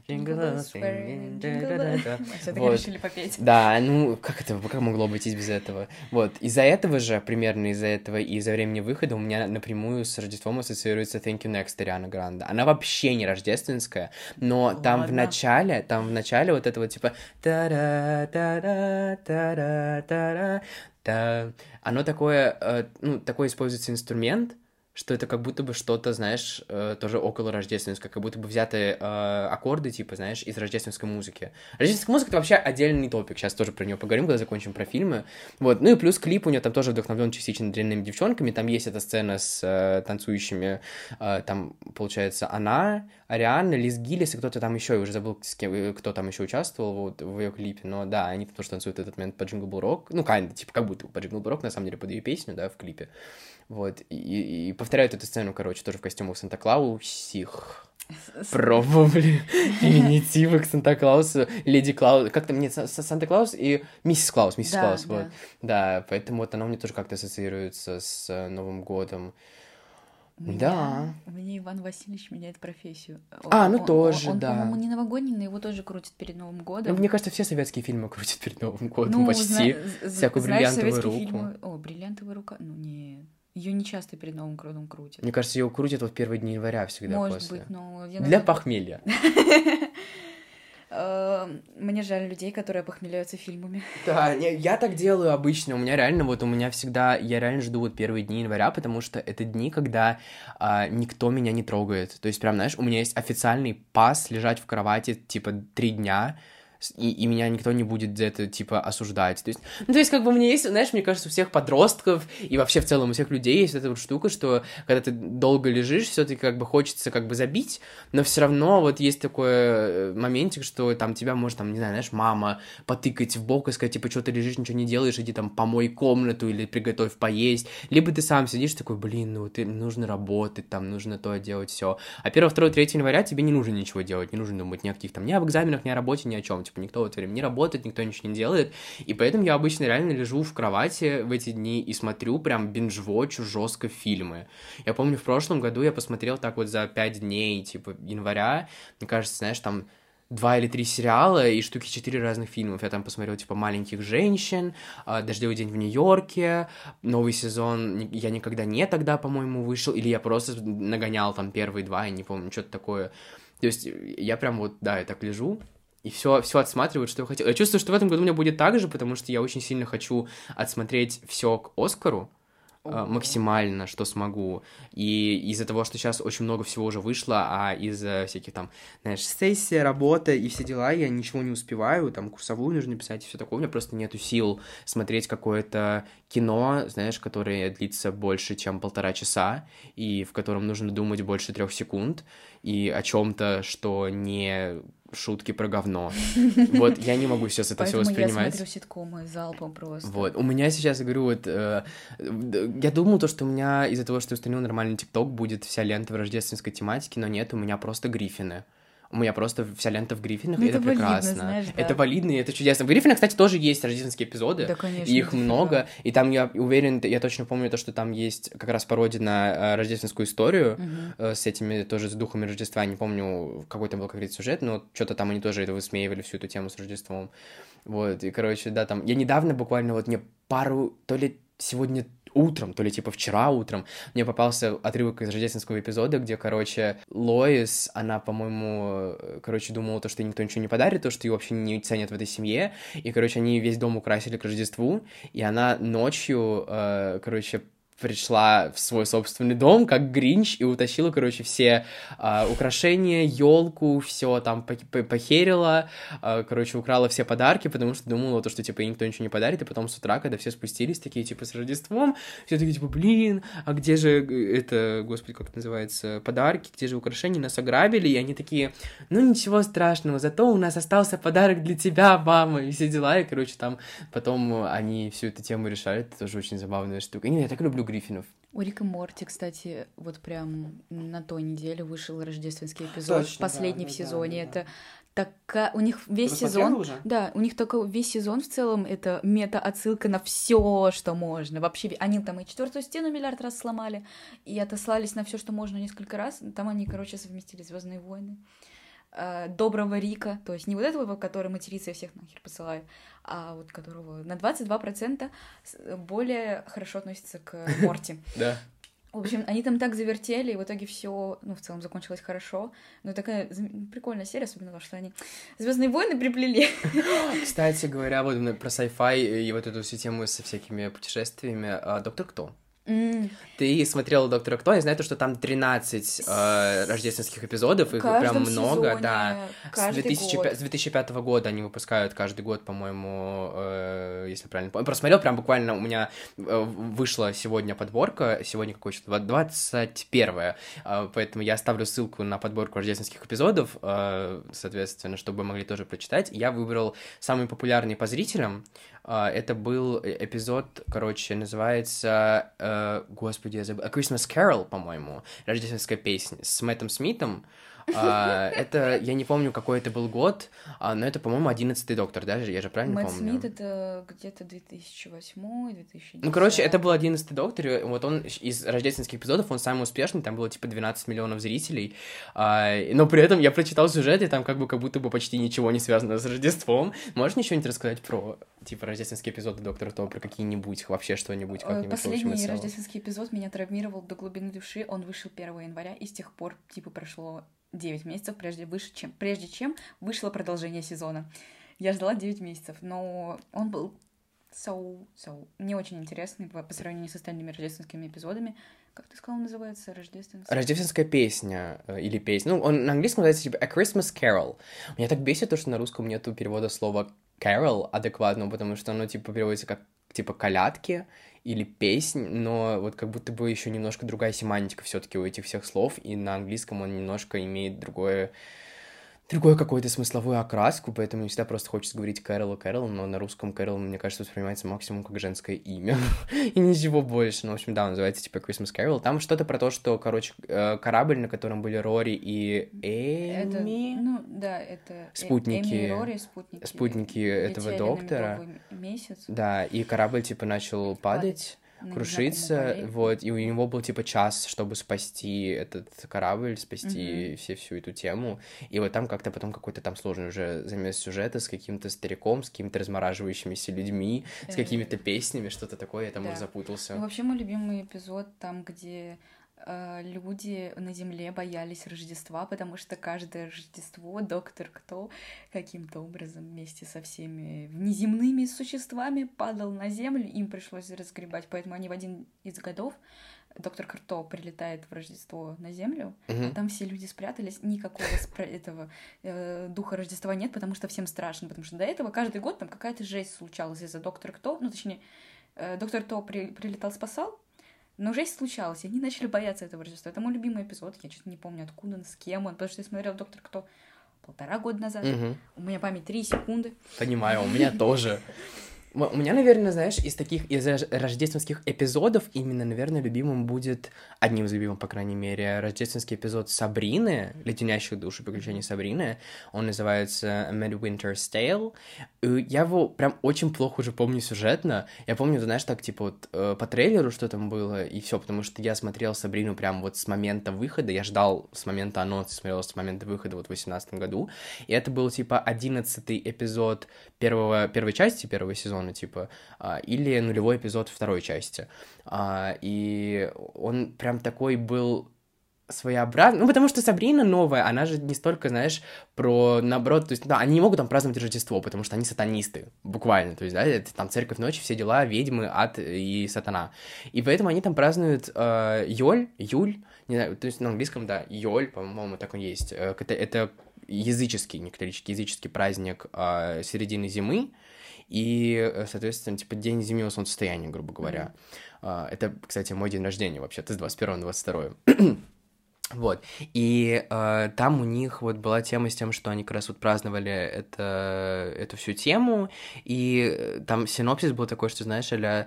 Jingle Bell, swing, да-да-да-да. Все-таки Вот. решили попеть. Да, ну, как это, как могло обойтись без этого? Вот, из-за этого же, примерно из-за этого и из-за времени выхода у меня напрямую с Рождеством ассоциируется Thank You Next Ариана Гранде. Она вообще не рождественская, но там в начале, там в начале вот это вот типа та-да, та оно такое, э, ну, такой используется инструмент, что это как будто бы что-то, знаешь, э, тоже около рождественское, как будто бы взятые э, аккорды, типа, знаешь, из рождественской музыки. Рождественская музыка — это вообще отдельный топик, сейчас тоже про нее поговорим, когда закончим про фильмы. Вот, ну и плюс клип у нее там тоже вдохновлен частично дрянными девчонками, там есть эта сцена с э, танцующими, там, получается, она, Ариана, Лиз Гиллис и кто-то там еще, я уже забыл, с кем, кто там еще участвовал вот, в ее клипе, но да, они там тоже танцуют этот момент по Bell Rock, ну, kinda, типа, как будто по Bell Rock, на самом деле, под ее песню, да, в клипе. Вот, и, и- повторяют эту сцену, короче, тоже в костюмах Санта-Клаусих. Пробовали феминитивы к Санта-Клаусу, Леди Клаус, как там, нет, Са- Са- Санта-Клаус и Миссис Клаус, Миссис Да, Клаус, да. вот. Да, поэтому вот оно мне тоже как-то ассоциируется с э, Новым годом. У меня- Да. У меня Иван Васильевич меняет профессию. А, ну Он- тоже, он, он, да. по-моему, не новогодний, но его тоже крутят перед Новым Ну, годом. мне кажется, все советские фильмы крутят перед Новым годом Ну, почти. зна- Всякую знаешь, бриллиантовую руку. фильмы- О, бриллиантовая рука. Ну, нет. Ее не часто перед Новым годом крутят. Мне кажется, ее крутят вот первые дни января всегда Может после. быть, но... я, Для наверное, похмелья. э, Мне жаль людей, которые похмеляются фильмами. Да, не, я так делаю обычно. У меня реально, вот у меня всегда, я реально жду вот первые дни января, потому что это дни, когда а, никто меня не трогает. То есть, прям, знаешь, у меня есть официальный пас лежать в кровати, типа, три дня, и, и меня никто не будет за это, типа, осуждать. То есть, ну, то есть, как бы, меня есть, знаешь, мне кажется, у всех подростков и вообще в целом у всех людей есть эта вот штука, что когда ты долго лежишь, все таки как бы хочется как бы забить, но все равно вот есть такой э, моментик, что там тебя может, там, не знаю, знаешь, мама потыкать в бок и сказать, типа, что ты лежишь, ничего не делаешь, иди там помой комнату или приготовь поесть. Либо ты сам сидишь такой, блин, ну ты нужно работать, там нужно то делать, все. А 1, 2, 3 января тебе не нужно ничего делать, не нужно думать ни о каких там, ни об экзаменах, ни о работе, ни о чем. Типа, никто в это время не работает, никто ничего не делает. И поэтому я обычно реально лежу в кровати в эти дни и смотрю прям бинж-вотчу жестко фильмы. Я помню, в прошлом году я посмотрел так вот за 5 дней, типа, января, мне кажется, знаешь, там два или три сериала и штуки четыре разных фильмов. Я там посмотрел, типа, «Маленьких женщин», а, «Дождевый день в Нью-Йорке», новый сезон «Я никогда не» тогда, по-моему, вышел, или я просто нагонял там первые два, я не помню, что-то такое. То есть я прям вот, да, я так лежу, и все, все отсматриваю, что я хотел. Я чувствую, что в этом году у меня будет так же, потому что я очень сильно хочу отсмотреть все к Оскару, а, максимально, что смогу. И из-за того, что сейчас очень много всего уже вышло, а из-за всяких там, знаешь, сессия, работа и все дела, я ничего не успеваю, там курсовую нужно писать и все такое, у меня просто нету сил смотреть какое-то кино, знаешь, которое длится больше, чем полтора часа, и в котором нужно думать больше трех секунд, и о чем-то, что не шутки про говно. Вот, я не могу сейчас это все Поэтому я воспринимать. смотрю ситкомы залпом просто. Вот, у меня сейчас, я говорю, вот, э, я думал, то, что у меня из-за того, что я установил нормальный ТикТок, будет вся лента в рождественской тематике, но нет, у меня просто Гриффины. У меня просто вся лента в Гриффинах, Ну, это, это валидно, прекрасно. знаешь, да. Это валидно, и это чудесно. В Гриффинах, кстати, тоже есть рождественские эпизоды. Да, конечно. их много, и там я уверен, я точно помню то, что там есть как раз пародия на э, рождественскую историю э, с этими тоже с духами Рождества. Не помню, какой там был конкретный сюжет, но что-то там они тоже это высмеивали всю эту тему с Рождеством. Вот, и, короче, да, там... Я недавно буквально вот мне пару... То ли сегодня утром, то ли типа вчера утром, мне попался отрывок из рождественского эпизода, где, короче, Лоис, она, по-моему, короче, думала то, что никто ничего не подарит, то, что ее вообще не ценят в этой семье, и, короче, они весь дом украсили к Рождеству, и она ночью, э, короче, пришла в свой собственный дом, как Гринч, и утащила, короче, все э, украшения, елку, все там похерила, э, короче, украла все подарки, потому что думала, то, что, типа, ей никто ничего не подарит, и потом с утра, когда все спустились, такие, типа, с Рождеством, все такие, типа, блин, а где же это, господи, как это называется, подарки, где же украшения, нас ограбили, и они такие, ну, ничего страшного, зато у нас остался подарок для тебя, мама, и все дела, и, короче, там потом они всю эту тему решали, это тоже очень забавная штука. Не, я так люблю Гриффинов. У Рика Морти, кстати, вот прям на той неделе вышел рождественский эпизод, Точно, последний да, в сезоне. Да, да, это такая у них весь Ты сезон, уже? да, у них только весь сезон в целом это мета отсылка на все, что можно. Вообще, они там и четвертую стену миллиард раз сломали и отослались на все, что можно несколько раз. Там они, короче, совместили Звездные войны. Э, доброго Рика, то есть не вот этого, который матерится и всех нахер посылает, а вот которого на 22% более хорошо относится к Морти. Да. В общем, они там так завертели, и в итоге все, ну, в целом закончилось хорошо. Но такая прикольная серия, особенно то, что они Звездные войны приплели. Кстати говоря, вот про sci-fi и вот эту всю тему со всякими путешествиями. А, Доктор Кто? Mm. Ты смотрела Доктора Кто, я знаю, то, что там 13 э, рождественских эпизодов, их прям много, да. С, 2005, с 2005 года они выпускают каждый год, по-моему, э, если правильно помню. Просто смотрел, прям буквально у меня э, вышла сегодня подборка, сегодня какое число? 21 э, поэтому я оставлю ссылку на подборку рождественских эпизодов, э, соответственно, чтобы могли тоже прочитать. Я выбрал самый популярный по зрителям, это был э, эпизод, короче, называется, э, господи, я забыл, A Christmas Carol, по-моему, рождественская песня с Мэттом Смитом. А, это, я не помню, какой это был год, а, но это, по-моему, одиннадцатый доктор, даже, я же правильно Мэтт помню? Смит это где-то 2008 2010 Ну, короче, это был одиннадцатый доктор, и вот он из рождественских эпизодов, он самый успешный, там было, типа, 12 миллионов зрителей, а, но при этом я прочитал сюжет, и там как бы как будто бы почти ничего не связано с Рождеством. Можешь ничего-нибудь рассказать про, типа, рождественские эпизоды доктора То, про какие-нибудь, вообще что-нибудь, как-нибудь? Последний рождественский эпизод меня травмировал до глубины души, он вышел 1 января, и с тех пор, типа, прошло 9 месяцев, прежде, выше, чем, прежде чем вышло продолжение сезона. Я ждала 9 месяцев, но он был so, so, не очень интересный по, по сравнению с остальными рождественскими эпизодами. Как ты сказал, называется рождественская? Рождественская песня э, или песня. Ну, он на английском называется типа A Christmas Carol. Меня так бесит то, что на русском нету перевода слова carol адекватного, потому что оно типа переводится как типа колядки или песнь, но вот как будто бы еще немножко другая семантика все-таки у этих всех слов, и на английском он немножко имеет другое другую какую-то смысловую окраску, поэтому не всегда просто хочется говорить Кэрол и Кэрол, но на русском Кэрол, мне кажется, воспринимается максимум как женское имя, и ничего больше, ну, в общем, да, называется типа Christmas Carol, там что-то про то, что, короче, э, корабль, на котором были Рори и Эми... Это, ну, да, это... Э, спутники... Эми и Рори, спутники. Спутники этого доктора. месяц. Да, и корабль, типа, начал падать, крушиться, вот, и у него был типа час, чтобы спасти этот корабль, спасти mm-hmm. все всю эту тему, и вот там как-то потом какой-то там сложный уже замес сюжета с каким-то стариком, с какими-то размораживающимися людьми, с какими-то песнями, что-то такое, я там да. уже запутался. Ну, вообще мой любимый эпизод там, где Э, люди на Земле боялись Рождества, потому что каждое Рождество доктор Кто каким-то образом вместе со всеми внеземными существами падал на Землю, им пришлось разгребать, поэтому они в один из годов доктор Кто прилетает в Рождество на Землю, uh-huh. а там все люди спрятались, никакого спра- этого э, духа Рождества нет, потому что всем страшно, потому что до этого каждый год там какая-то жесть случалась из-за доктора Кто, ну точнее, э, доктор Кто при- прилетал, спасал, но жесть случалась, и они начали бояться этого Рождества. Это мой любимый эпизод, я что-то не помню, откуда он, с кем он, потому что я смотрел «Доктор Кто» полтора года назад. Угу. У меня память три секунды. Понимаю, у меня тоже. У меня, наверное, знаешь, из таких, из рождественских эпизодов именно, наверное, любимым будет, одним из любимых, по крайней мере, рождественский эпизод Сабрины, «Леденящих душу приключений Сабрины». Он называется Midwinter's Tale. И я его прям очень плохо уже помню сюжетно. Я помню, знаешь, так, типа, вот э, по трейлеру, что там было, и все, потому что я смотрел Сабрину прям вот с момента выхода, я ждал с момента анонса, смотрел с момента выхода вот в 2018 году, и это был, типа, одиннадцатый эпизод первого, первой части первого сезона, сезона, типа, а, или нулевой эпизод второй части. А, и он прям такой был своеобразно. Ну, потому что Сабрина новая, она же не столько, знаешь, про, наоборот, то есть, да, они не могут там праздновать Рождество, потому что они сатанисты, буквально, то есть, да, это там церковь ночи, все дела, ведьмы, ад и сатана. И поэтому они там празднуют э, Йоль, Юль, не знаю, то есть на английском, да, Йоль, по-моему, так он есть. Э, это, это языческий, не католический, языческий праздник э, середины зимы, и, э, соответственно, типа день зимнего солнцестояния, грубо говоря. Mm-hmm. Это, кстати, мой день рождения вообще-то, с 21 на 22. Вот, и э, там у них вот была тема с тем, что они как раз вот праздновали это, эту всю тему, и там синопсис был такой, что, знаешь, а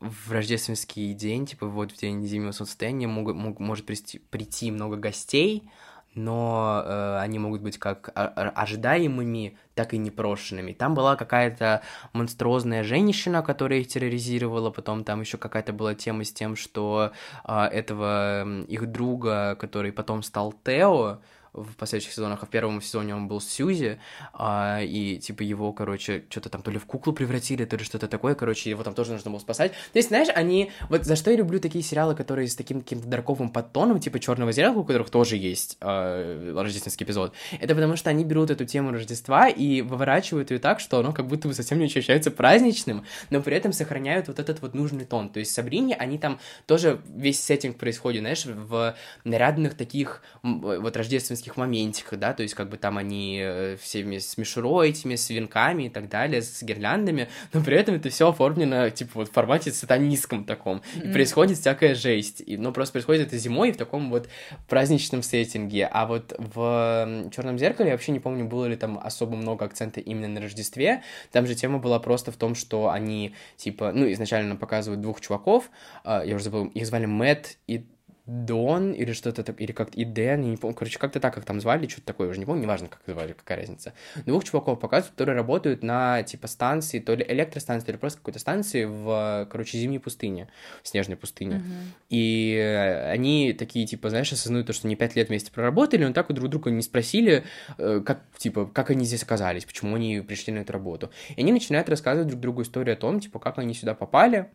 в рождественский день, типа вот в день зимнего солнцестояния мог, мог, может прийти, прийти много гостей, но э, они могут быть как ожидаемыми, так и непрошенными. Там была какая-то монструозная женщина, которая их терроризировала, потом там еще какая-то была тема с тем, что э, этого их друга, который потом стал Тео, в последующих сезонах, а в первом сезоне он был Сьюзи, а, и, типа, его, короче, что-то там то ли в куклу превратили, то ли что-то такое, короче, его там тоже нужно было спасать. То есть, знаешь, они... Вот за что я люблю такие сериалы, которые с таким каким-то дарковым подтоном, типа «Черного зеркала», у которых тоже есть а, рождественский эпизод, это потому что они берут эту тему Рождества и выворачивают ее так, что оно как будто бы совсем не ощущается праздничным, но при этом сохраняют вот этот вот нужный тон. То есть Сабрине они там тоже весь сеттинг происходит, знаешь, в нарядных таких вот рождественских моментах, моментиках, да, то есть как бы там они э, всеми с мишурой этими, с венками и так далее, с гирляндами, но при этом это все оформлено, типа, вот в формате сатанистском таком, mm-hmm. и происходит всякая жесть, и, ну, просто происходит это зимой в таком вот праздничном сеттинге, а вот в Черном зеркале я вообще не помню, было ли там особо много акцента именно на Рождестве, там же тема была просто в том, что они, типа, ну, изначально показывают двух чуваков, а, я уже забыл, их звали Мэтт и Дон или что-то так, или как-то и Дэн, я не помню, короче, как-то так, как там звали, что-то такое, уже не помню, неважно, как звали, какая разница. Двух чуваков показывают, которые работают на, типа, станции, то ли электростанции, то ли просто какой-то станции в, короче, зимней пустыне, в снежной пустыне. Mm-hmm. И они такие, типа, знаешь, осознают то, что они пять лет вместе проработали, но так вот друг друга не спросили, э, как, типа, как они здесь оказались, почему они пришли на эту работу. И они начинают рассказывать друг другу историю о том, типа, как они сюда попали,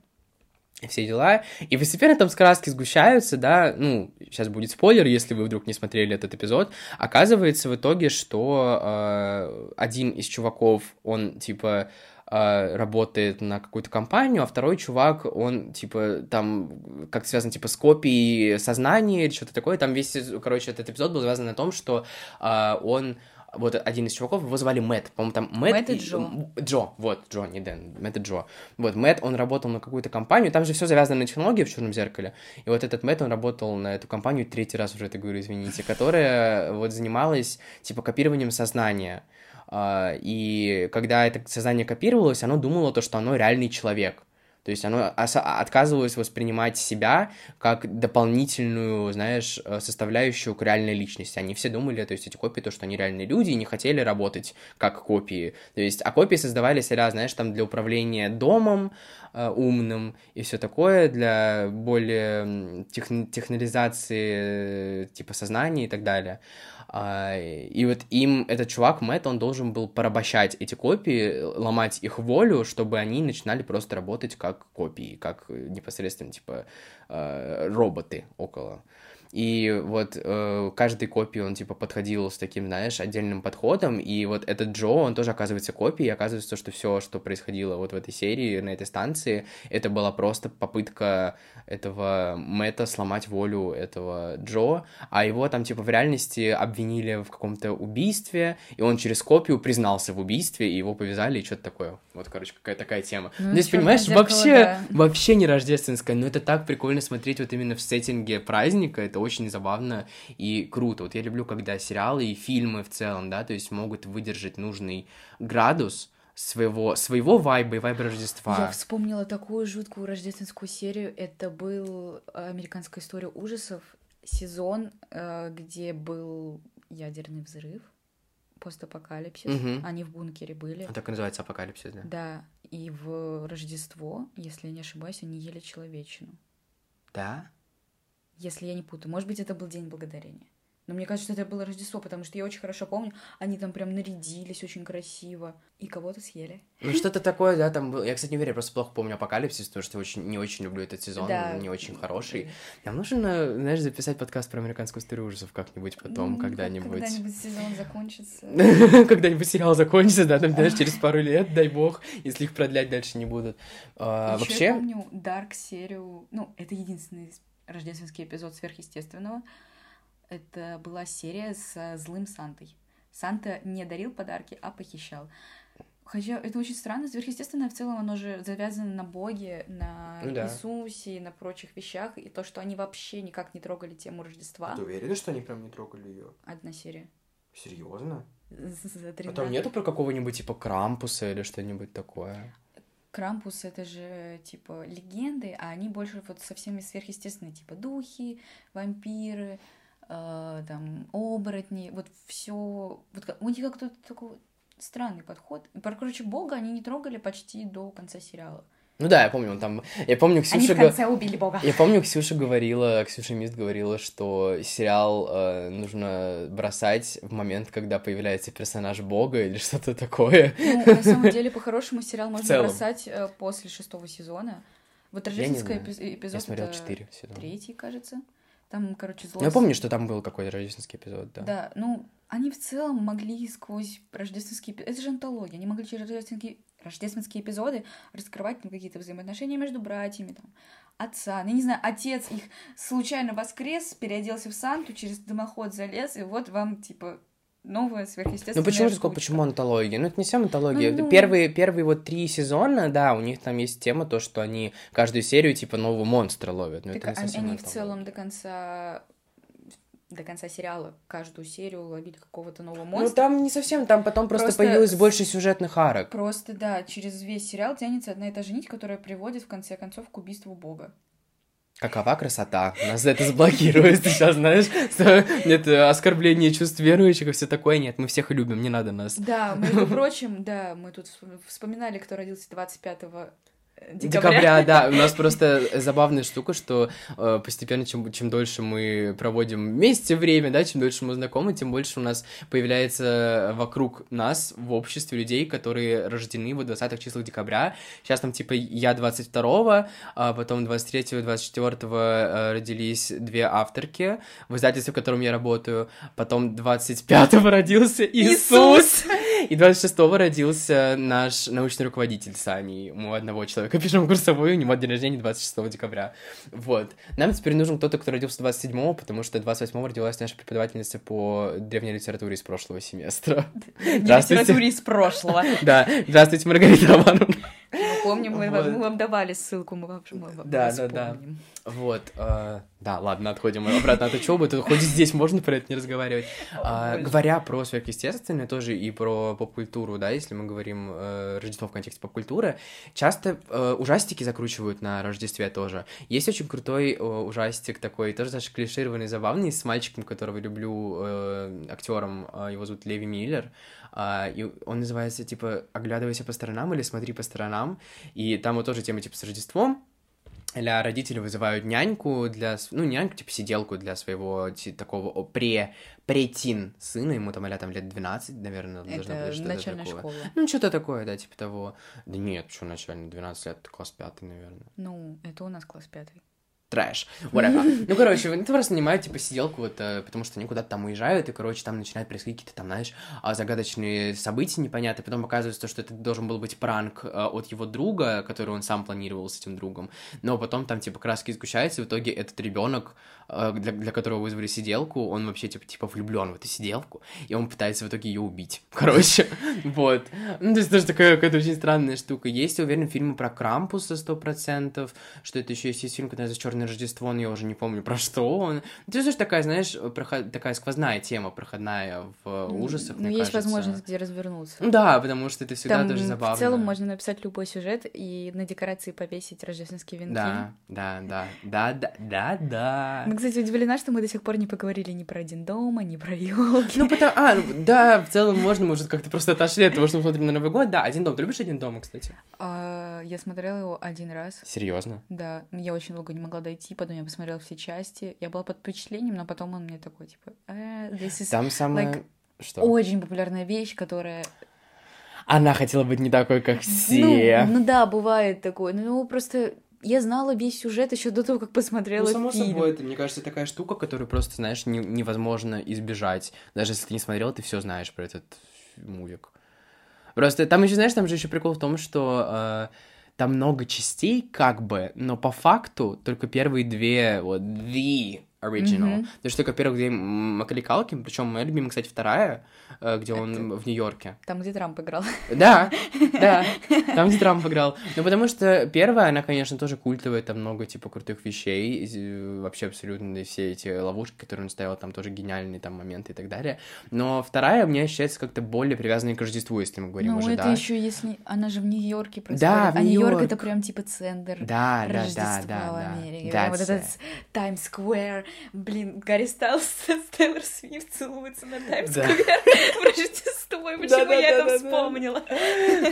все дела. И постепенно там краски сгущаются, да, ну, сейчас будет спойлер, если вы вдруг не смотрели этот эпизод. Оказывается в итоге, что э, один из чуваков, он, типа, э, работает на какую-то компанию, а второй чувак, он, типа, там, как связан, типа, с копией сознания или что-то такое. Там весь, короче, этот эпизод был связан на том, что э, он вот один из чуваков, его звали Мэтт, по-моему, там Мэтт... Мэтт и Джо. Джо, вот, Джо, не Дэн, Мэтт и Джо. Вот, Мэтт, он работал на какую-то компанию, там же все завязано на технологии в «Черном зеркале», и вот этот Мэтт, он работал на эту компанию, третий раз уже это говорю, извините, которая вот занималась, типа, копированием сознания. А, и когда это сознание копировалось, оно думало то, что оно реальный человек. То есть оно отказывалось воспринимать себя как дополнительную, знаешь, э, составляющую к реальной личности. Они все думали, то есть эти копии, то, что они реальные люди, и не хотели работать как копии. То есть, а копии создавали себя, знаешь, там для управления домом умным и все такое, для более техн технолизации э, типа сознания и так далее. А, и вот им этот чувак, Мэтт, он должен был порабощать эти копии, ломать их волю, чтобы они начинали просто работать как копии, как непосредственно, типа, э, роботы около. И вот э, каждой копии он, типа, подходил с таким, знаешь, отдельным подходом, и вот этот Джо, он тоже оказывается копией, и оказывается, что все, что происходило вот в этой серии, на этой станции, это была просто попытка этого Мэтта сломать волю этого Джо, а его там, типа, в реальности обвинили в каком-то убийстве, и он через копию признался в убийстве, и его повязали, и что-то такое. Вот, короче, какая такая тема. Ну, Здесь, понимаешь, зеркало, вообще, да. вообще не рождественская, но это так прикольно смотреть вот именно в сеттинге праздника, это очень забавно и круто. Вот я люблю, когда сериалы и фильмы в целом, да, то есть могут выдержать нужный градус, своего, своего вайба и вайба Рождества. Я вспомнила такую жуткую рождественскую серию. Это был «Американская история ужасов», сезон, э, где был ядерный взрыв, постапокалипсис. Угу. Они в бункере были. Он так и называется апокалипсис, да? Да. И в Рождество, если я не ошибаюсь, они ели человечину. Да? Если я не путаю. Может быть, это был День Благодарения. Но мне кажется, это было Рождество, потому что я очень хорошо помню, они там прям нарядились очень красиво. И кого-то съели. Ну, что-то такое, да, там было. Я, кстати, не уверен, я просто плохо помню Апокалипсис, потому что очень, не очень люблю этот сезон, Да. не очень хороший. Нам нужно, знаешь, записать подкаст про американскую историю ужасов как-нибудь потом, Ну, когда-нибудь. Когда-нибудь сезон закончится. Когда-нибудь сериал закончится, да, там, знаешь, через пару лет, дай бог, если их продлять дальше не будут. А, вообще, я помню Дарк серию, ну, это единственный рождественский эпизод сверхъестественного. Это была серия с э, злым Сантой. Санта не дарил подарки, а похищал. Хотя это очень странно, сверхъестественное в целом, оно же завязано на Боге, на Ну да. Иисусе и на прочих вещах, и то, что они вообще никак не трогали тему Рождества. уверена, что они прям не трогали ее? Одна серия. Серьезно? За А 13. там нету про какого-нибудь типа Крампуса или что-нибудь такое? Крампус это же типа легенды, а они больше вот со всеми сверхъестественные, типа духи, вампиры, э, там оборотни, вот все, вот у них как-то такой странный подход. Про, короче, Бога они не трогали почти до конца сериала. Ну да, я помню, он там... Я помню, Они Ксюша... в го- конце убили Бога. Я помню, Ксюша говорила, Ксюша Мист говорила, что сериал э, нужно бросать в момент, когда появляется персонаж Бога или что-то такое. Ну, на самом деле, по-хорошему, сериал можно бросать э, после шестого сезона. Вот рождественский эпи- эпизод Я смотрел это четыре сезона. третий, кажется. Там, короче, зло. Ну, я помню, что там был какой-то рождественский эпизод, да. Да, ну, они в целом могли сквозь рождественские... Это же антология. Они могли через рождественские, рождественские эпизоды раскрывать ну, какие-то взаимоотношения между братьями, там, отца. Ну, я не знаю, отец их случайно воскрес, переоделся в Санту, через дымоход залез, и вот вам, типа, новая сверхъестественная Ну почему же сказал, почему антология? Ну это не вся антология. Ну, ну. Первые, первые вот три сезона, да, у них там есть тема, то, что они каждую серию типа нового монстра ловят. Но Так это не они, совсем они в целом до конца до конца сериала каждую серию ловили какого-то нового Ну монстра. там не совсем, там потом просто, Просто появилось больше сюжетных арок. Просто, да, через весь сериал тянется одна и та же нить, которая приводит, в конце концов, к убийству Бога. Какова красота? Нас это заблокируют сейчас, знаешь? Это оскорбление чувств верующих и все такое. Нет, мы всех любим, не надо нас. Да, между прочим, да, мы тут вспом- вспоминали, кто родился 25 декабря. Декабря, да. У нас просто забавная штука, что э, постепенно, чем, чем дольше мы проводим вместе время, да, чем дольше мы знакомы, тем больше у нас появляется вокруг нас в обществе людей, которые рождены в 20-х числах декабря. Сейчас там типа я 22-го, а потом 23-го, 24-го э, родились две авторки в издательстве, в котором я работаю. Потом 25-го родился Иисус. И 26-го родился наш научный руководитель с Аней. Мы одного человека пишем курсовую, у него день рождения 26 декабря. Вот. Нам теперь нужен кто-то, кто родился 27-го, потому что 28-го родилась наша преподавательница по древней литературе из прошлого семестра. Литературе из прошлого. Да, здравствуйте, Маргарита Романовна. Помним, мы, Вот. вам- мы вам давали ссылку, мы вам, мы вам Да, да, да. помним. Вот, э, да, ладно, отходим обратно от учебы. Тут хоть здесь можно про это не разговаривать. А, Больно. говоря про сверхъестественное тоже и про поп-культуру, да, если мы говорим э, Рождество в контексте поп-культуры, часто э, ужастики закручивают на Рождестве тоже. Есть очень крутой э, ужастик такой, тоже даже клишированный, забавный, с мальчиком, которого люблю, э, актером, э, его зовут Леви Миллер, а, и он называется, типа, «Оглядывайся по сторонам» или «Смотри по сторонам», и там вот тоже тема, типа, с Рождеством, или родители вызывают няньку для, ну, няньку, типа, сиделку для своего такого пре, претин сына, ему там, а там лет 12, наверное, должно Это быть что-то такое. школа. Ну, что-то такое, да, типа того. Да нет, что начально, 12 лет, класс пятый, наверное. Ну, это у нас класс пятый. Трэш. Whatever. Ну, короче, это просто нанимают, типа, сиделку, вот, э, потому что они куда-то там уезжают, и, короче, там начинают происходить какие-то там, знаешь, а, загадочные события непонятные. Потом оказывается, что это должен был быть пранк э, от его друга, который он сам планировал с этим другом. Но потом там, типа, краски сгущаются, и в итоге этот ребенок, для, для которого вызвали сиделку, он вообще, типа, типа влюблен в эту сиделку, и он пытается в итоге ее убить. Короче, вот. Ну, то есть тоже такая какая-то очень странная штука. Есть, я уверен, фильмы про Крампуса 100%, что это еще есть, есть фильм, который называется «Черное Рождество», но я уже не помню, про что он. Это тоже такая, знаешь, проход- такая сквозная тема, проходная в ужасах, Ну, есть кажется. возможность где развернуться. Ну Да, потому что это всегда Там тоже забавно. в целом можно написать любой сюжет и на декорации повесить рождественские венки. Да, да, да, да, да, да, да. Кстати, удивлена, что мы до сих пор не поговорили ни про один дома, ни про елки. Ну, потому... А, ну, да, в целом можно, может, как-то просто отошли от того, что мы смотрим на Новый год. Да, «Один дом». Ты любишь «Один дома», кстати? А, я смотрела его один раз. Серьезно? Да, я очень долго не могла дойти, потом я посмотрела все части. Я была под впечатлением, но потом он мне такой, типа, э, this is Там самое... like, Что? очень популярная вещь, которая... Она хотела быть не такой, как все. Ну, ну да, бывает такое. Ну, просто я знала весь сюжет еще до того, как посмотрела Ну, само фильм. собой, это, мне кажется, такая штука, которую просто, знаешь, не- невозможно избежать. Даже если ты не смотрел, ты все знаешь про этот мувик. Просто там еще, знаешь, там же еще прикол в том, что э, там много частей, как бы, но по факту только первые две, вот, the original. Мгм. Потому что только первых две Макали Калкин, причем моя любимая, кстати, вторая, э, где он в Нью-Йорке. Там, где Трамп играл. Да, да, там где Трамп играл. Ну, потому что первая, она, конечно, тоже культовая, там много, типа, крутых вещей, и, вообще абсолютно все эти ловушки, которые он ставил, там тоже гениальные там моменты и так далее. Но вторая, мне ощущается как-то более привязанной к Рождеству, если мы говорим Ну, уже, это да? еще если... Она же в Нью-Йорке происходит. Да, в а Нью-Йорк Нью-Йорк. это прям типа центр Да, да, да, Рождества да, в да. Америке. Прям вот этот it. Таймс-сквер. Блин, Гарри Стайлс с Тейлор Свифт целуются на Да. Таймс-сквер в Рождество. И почему я это вспомнила?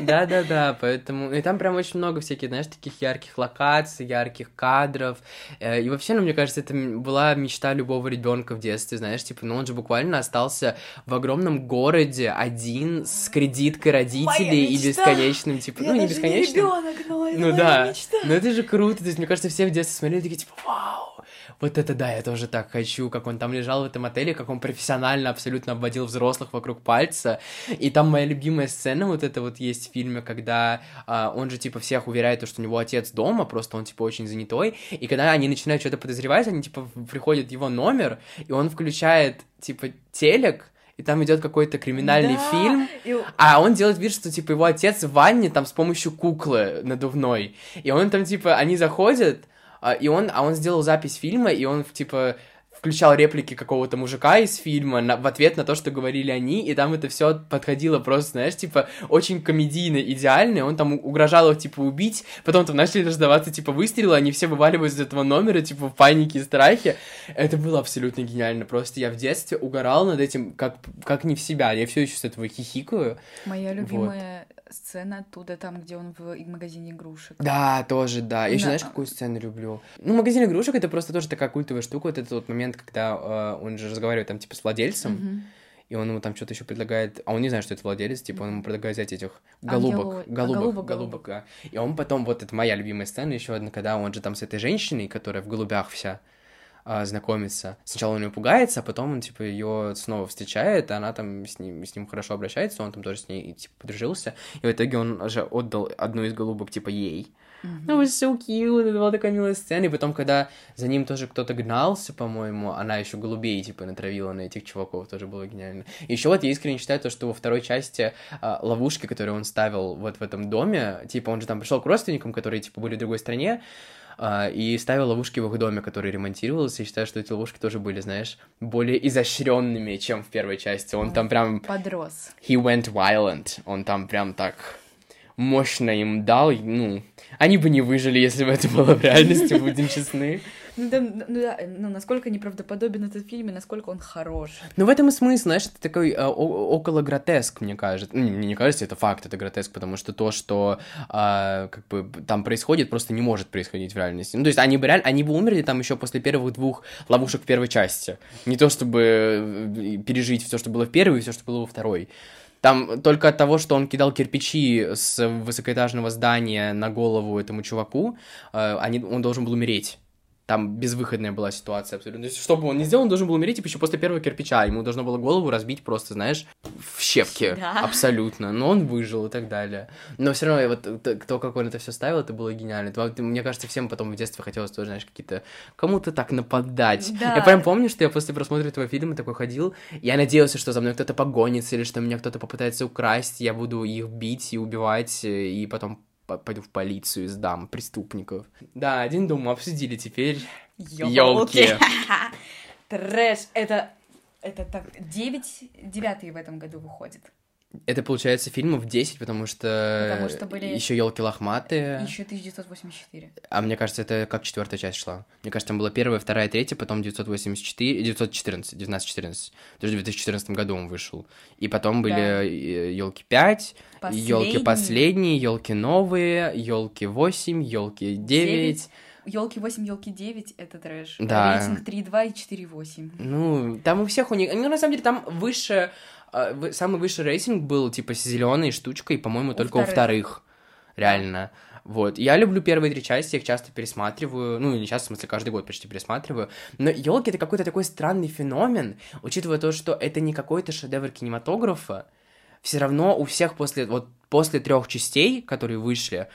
Да-да-да, поэтому... И там прям очень много всяких, знаешь, таких ярких локаций, ярких кадров. Э, И вообще, ну, мне кажется, это была мечта любого ребенка в детстве, знаешь, типа, ну, он же буквально остался в огромном городе один с кредиткой родителей и бесконечным, типа, ну, не бесконечным. ребенок, но это Ну да, мечта. но это же круто, то есть, мне кажется, все в детстве смотрели такие, типа, вау, вот это да, я тоже так хочу, как он там лежал в этом отеле, как он профессионально абсолютно обводил взрослых вокруг пальца, и там моя любимая сцена вот это вот есть в фильме, когда а, он же, типа, всех уверяет, то, что у него отец дома, просто он, типа, очень занятой, и когда они начинают что-то подозревать, они, типа, приходят в его номер, и он включает, типа, телек, и там идет какой-то криминальный Да, фильм, и- а он делает вид, что, типа, его отец в ванне там с помощью куклы надувной. И он там, типа, они заходят, и он, а он сделал запись фильма, и он, типа, включал реплики какого-то мужика из фильма на- в ответ на то, что говорили они, и там это все подходило просто, знаешь, типа, очень комедийно, идеально, он там угрожал их, типа, убить, потом там начали раздаваться, типа, выстрелы, они все вываливаются из этого номера, типа, в панике и страхе. Это было абсолютно гениально, просто я в детстве угорал над этим, как, как не в себя, я все еще с этого хихикаю. Моя Вот. Сцена оттуда, там, где он в магазине игрушек. Да, тоже, да. Я еще Да. знаешь, какую сцену люблю? Ну, магазин игрушек это просто тоже такая культовая штука. Вот этот вот момент, когда э, он же разговаривает там, типа, с владельцем, Мгм. и он ему там что-то еще предлагает, а он не знает, что это владелец, типа, он ему предлагает взять этих голубок, Ангело- голубок, голубок, голубок, да. И он потом, вот это моя любимая сцена, еще одна, когда он же там с этой женщиной, которая в голубях вся, а, знакомится. Сначала он ее пугается, а потом он, типа, ее снова встречает, и она там с ним, с ним хорошо обращается, он там тоже с ней, типа, подружился, и в итоге он же отдал одну из голубок, типа, ей. Ну, was so cute, это была такая милая сцена, и потом, когда за ним тоже кто-то гнался, по-моему, она еще голубей, типа, натравила на этих чуваков, тоже было гениально. Еще вот я искренне считаю то, что во второй части а, ловушки, которые он ставил вот в этом доме, типа, он же там пришел к родственникам, которые, типа, были в другой стране, и ставил ловушки в их доме, который ремонтировался, и считаю, что эти ловушки тоже были, знаешь, более изощренными, чем в первой части. Он там прям Подрос. he went violent. Он там прям так мощно им дал. Ну, они бы не выжили, если бы это было в реальности, будем честны. Ну, да, ну, да, ну, насколько неправдоподобен этот фильм и насколько он хорош. Но в этом и смысл, знаешь, это такой э, около гротеск, мне кажется. Ну, мне не кажется, это факт, это гротеск, потому что то, что а, как бы там происходит, просто не может происходить в реальности. Ну, то есть они бы реально, они бы умерли там еще после первых двух ловушек первой части. Не то, чтобы э, пережить все, что было в первой, и все, что было во второй. Там только от того, что он кидал кирпичи с высокоэтажного здания на голову этому чуваку, э, они, он должен был умереть. Там безвыходная была ситуация абсолютно. То есть, что бы он ни сделал, он должен был умереть, типа, еще после первого кирпича. Ему должно было голову разбить просто, знаешь, в щепки. Да. Абсолютно. Но он выжил и так далее. Но все равно, вот то, как он это все ставил, это было гениально. Это, мне кажется, всем потом в детстве хотелось тоже, знаешь, какие-то... Кому-то так нападать. Да. Я прям помню, что я после просмотра этого фильма такой ходил, я надеялся, что за мной кто-то погонится, или что меня кто-то попытается украсть, я буду их бить и убивать, и потом по- пойду в полицию и сдам преступников. Да, один дом мы обсудили теперь. Ёлки. Трэш. Это, это так... Девять, девятый в этом году выходит. Это получается фильмов 10, потому что, Потому что были- еще елки лохматые. Еще 1984. А мне кажется, это как четвертая часть шла. Мне кажется, там была первая, вторая, третья, потом 984, 914, 1914. То есть в 2014 году он вышел. И потом были Да. елки 5, елки последние, елки новые, елки 8, елки 9. Девять. Елки 8, елки 9 это трэш. Да. Рейтинг 3,2 и 4,8. Ну, там у всех у них... Ну, на самом деле, там выше... э, Самый высший рейтинг был, типа, с зеленой штучкой, по-моему, У только у вторых. вторых. Реально. Вот. Я люблю первые три части, их часто пересматриваю. Ну, не часто, в смысле, каждый год почти пересматриваю. Но елки это какой-то такой странный феномен, учитывая то, что это не какой-то шедевр кинематографа. Все равно у всех после, вот, после трех частей, которые вышли,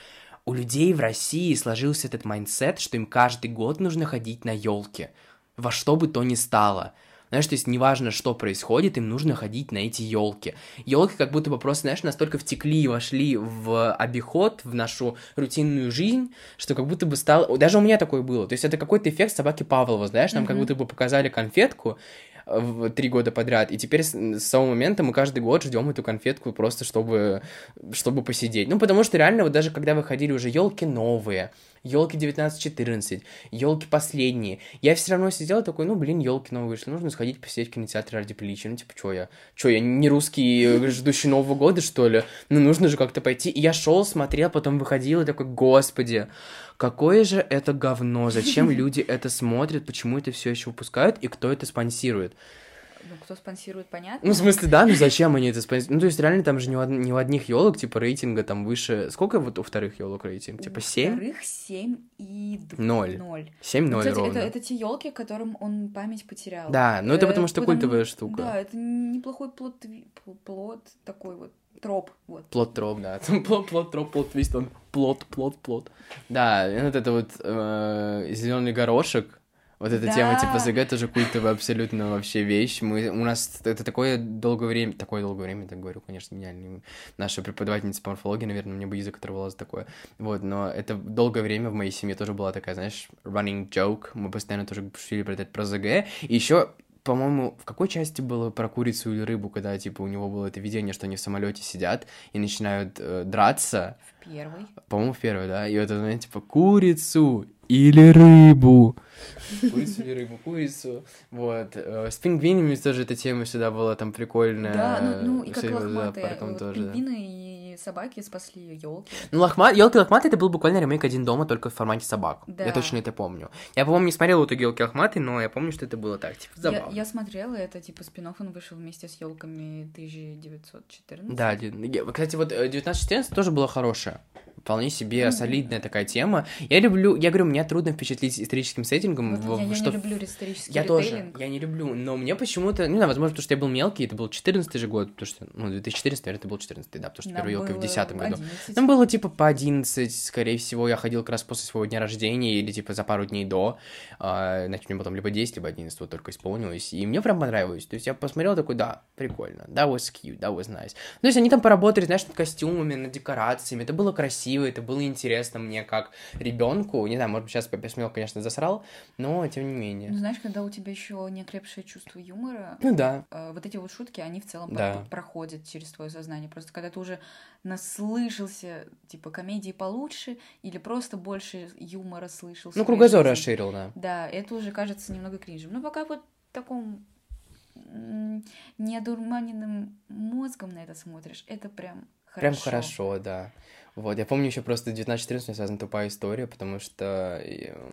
у людей в России сложился этот mindset, что им каждый год нужно ходить на елки. Во что бы то ни стало. Знаешь, то есть неважно, что происходит, им нужно ходить на эти елки. Елки как будто бы просто, знаешь, настолько втекли и вошли в обиход, в нашу рутинную жизнь, что как будто бы стало... Даже у меня такое было. То есть это какой-то эффект собаки Павлова, знаешь, нам как Мгм. будто бы показали конфетку, три года подряд, и теперь с, с того момента мы каждый год ждем эту конфетку просто чтобы чтобы посидеть. Ну, потому что реально, вот даже когда выходили уже елки новые, елки 19-14, елки последние, я все равно сидел такой, ну, блин, елки новые вышли, нужно сходить посидеть в кинотеатре ради приличия. Ну, типа, что я? Что, я не русский, э, ждущий Нового года, что ли? Ну, нужно же как-то пойти. И я шел, смотрел, потом выходил и такой, господи, какое же это говно, зачем люди это смотрят, почему это все еще выпускают и кто это спонсирует? Ну, кто спонсирует, понятно. Ну, в смысле, да, ну зачем они это спонсируют? Ну, то есть, реально, там же не у, од- не у одних елок, типа, рейтинга там выше... Сколько вот у вторых елок рейтинг? Типа, 7? Вторых 7 и д- Ноль. 0. 7-0 Ну, кстати, ровно. это, это те елки, которым он память потерял. Да, ну это Э, потому что культовая штука. Да, это неплохой плод, плод такой вот, троп, вот. Плод троп, да. Плод, плод, троп, плод, твист, он плод, плод, плод. Да, вот это вот зеленый горошек, вот эта тема типа Да. ЗГ тоже культовая абсолютно вообще вещь. Мы, у нас это такое долгое время, такое долгое время, так говорю, конечно, гениальный. Наша преподавательница по морфологии, наверное, мне бы язык оторвала за такое. Вот, но это долгое время в моей семье тоже была такая, знаешь, running joke. Мы постоянно тоже шутили про это про ЗГ. И еще по-моему, в какой части было про курицу или рыбу, когда, типа, у него было это видение, что они в самолете сидят и начинают э, драться? В первый. По-моему, в первой, да? И вот это, знаете, типа, курицу или рыбу. Курицу или рыбу, курицу. Вот. Э, С пингвинами тоже эта тема всегда была там прикольная. Да, ну, ну и как лохматые. зоопарком вот тоже, да. пингвины и собаки спасли елки. Ну, лохма... елки лохматые это был буквально ремейк один дома, только в формате собак. Да. Я точно это помню. Я, по-моему, не смотрел вот елки лохматые, но я помню, что это было так, типа, Я, забавно. я смотрела, это типа спин он вышел вместе с елками 1914. Да, я- кстати, вот э, 1914 тоже была хорошая. Вполне себе Мгм. солидная такая тема. Я люблю, я говорю, меня трудно впечатлить историческим сеттингом. Вот в- я, в я что не люблю исторический Я тоже, я не люблю, но мне почему-то, не знаю, возможно, потому что я был мелкий, это был 14 же год, потому что, ну, 2014, наверное, это был 14 да, потому что Нам первая елка в было 10 году. 11. Нам было типа по 11, скорее всего, я ходил как раз после своего дня рождения или типа за пару дней до, а, значит, мне потом либо 10, либо 11 вот только исполнилось, и мне прям понравилось, то есть я посмотрел такой, да, прикольно, that was cute, that was nice. То есть они там поработали, знаешь, над костюмами, над декорациями, это было красиво, это было интересно мне как ребенку, не знаю, может быть, сейчас посмел, конечно, засрал, но тем не Ну, менее. знаешь, когда у тебя еще не окрепшее чувство юмора, Ну да, э, вот эти вот шутки, они в целом Да. про- проходят через твое сознание. Просто когда ты уже наслышался, типа, комедии получше, или просто больше юмора слышал. ну кругозор расширил, да. Да, это уже кажется немного кринжем. Но пока вот в таком неодурманенным мозгом на это смотришь, это прям хорошо. Прям хорошо, да. Вот, я помню еще просто 19-14 у меня связана тупая история, потому что,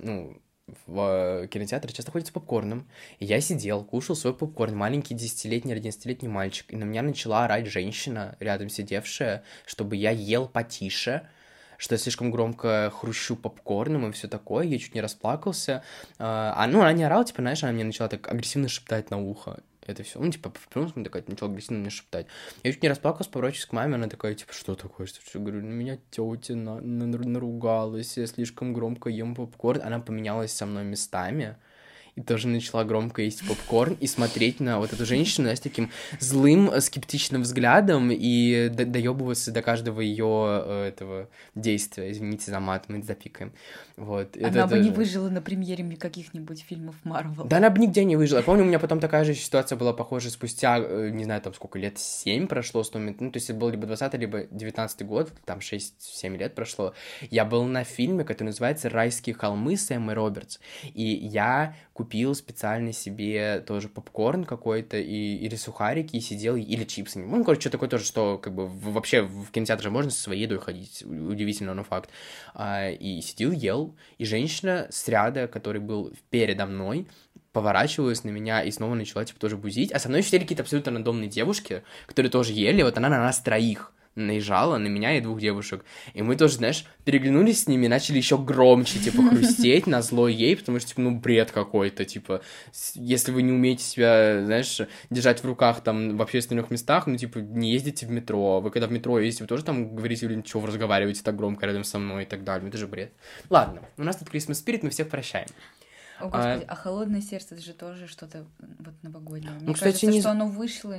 ну, в кинотеатре часто ходят с попкорном. И я сидел, кушал свой попкорн, маленький 10-летний или 11-летний мальчик, и на меня начала орать женщина, рядом сидевшая, чтобы я ел потише, что я слишком громко хрущу попкорном и все такое, я чуть не расплакался. А, а, ну, она не орала, типа, знаешь, она мне начала так агрессивно шептать на ухо. Это все, ну, типа, в прямом смысле такая, начала агрессивно мне шептать. Я чуть не расплакался, поворачиваюсь к маме, она такая, типа, что такое, что, что? говорю, на меня тетя на, на- наругалась, я слишком громко ем попкорн. Она поменялась со мной местами, и и тоже начала громко есть попкорн и смотреть на вот эту женщину с таким злым, э, скептичным взглядом и доебываться до каждого ее э, этого действия. Извините за мат, мы запикаем. Вот. Она это бы тоже... не выжила на премьере каких-нибудь фильмов Марвел. Да она бы нигде не выжила. Я помню, у меня потом такая же ситуация была похожа спустя, э, не знаю, там сколько лет, 7 прошло с того момента. Ну, то есть это был либо 20 либо 19 год, там 6-7 лет прошло. Я был на фильме, который называется «Райские холмы» с Эммой Робертс. И я купил специально себе тоже попкорн какой-то и, или сухарики, и сидел, или чипсы. Ну, короче, что такое тоже, что как бы вообще в кинотеатр же можно со своей едой ходить, удивительно, но факт. А, и сидел, ел, и женщина с ряда, который был передо мной, поворачивалась на меня и снова начала, типа, тоже бузить. А со мной сидели какие-то абсолютно рандомные девушки, которые тоже ели, вот она на нас троих наезжала на меня и двух девушек. И мы тоже, знаешь, переглянулись с ними и начали еще громче, типа, хрустеть на зло ей, потому что, типа, ну, бред какой-то, типа, если вы не умеете себя, знаешь, держать в руках там в общественных местах, ну, типа, не ездите в метро. Вы когда в метро ездите, вы тоже там говорите, блин, что вы разговариваете так громко рядом со мной и так далее. Ну, это же бред. Ладно, у нас тут Christmas Spirit, мы всех прощаем. О, Господи, а, а холодное сердце это же тоже что-то вот новогоднее. Мне ну, кстати, кажется, не... что оно вышло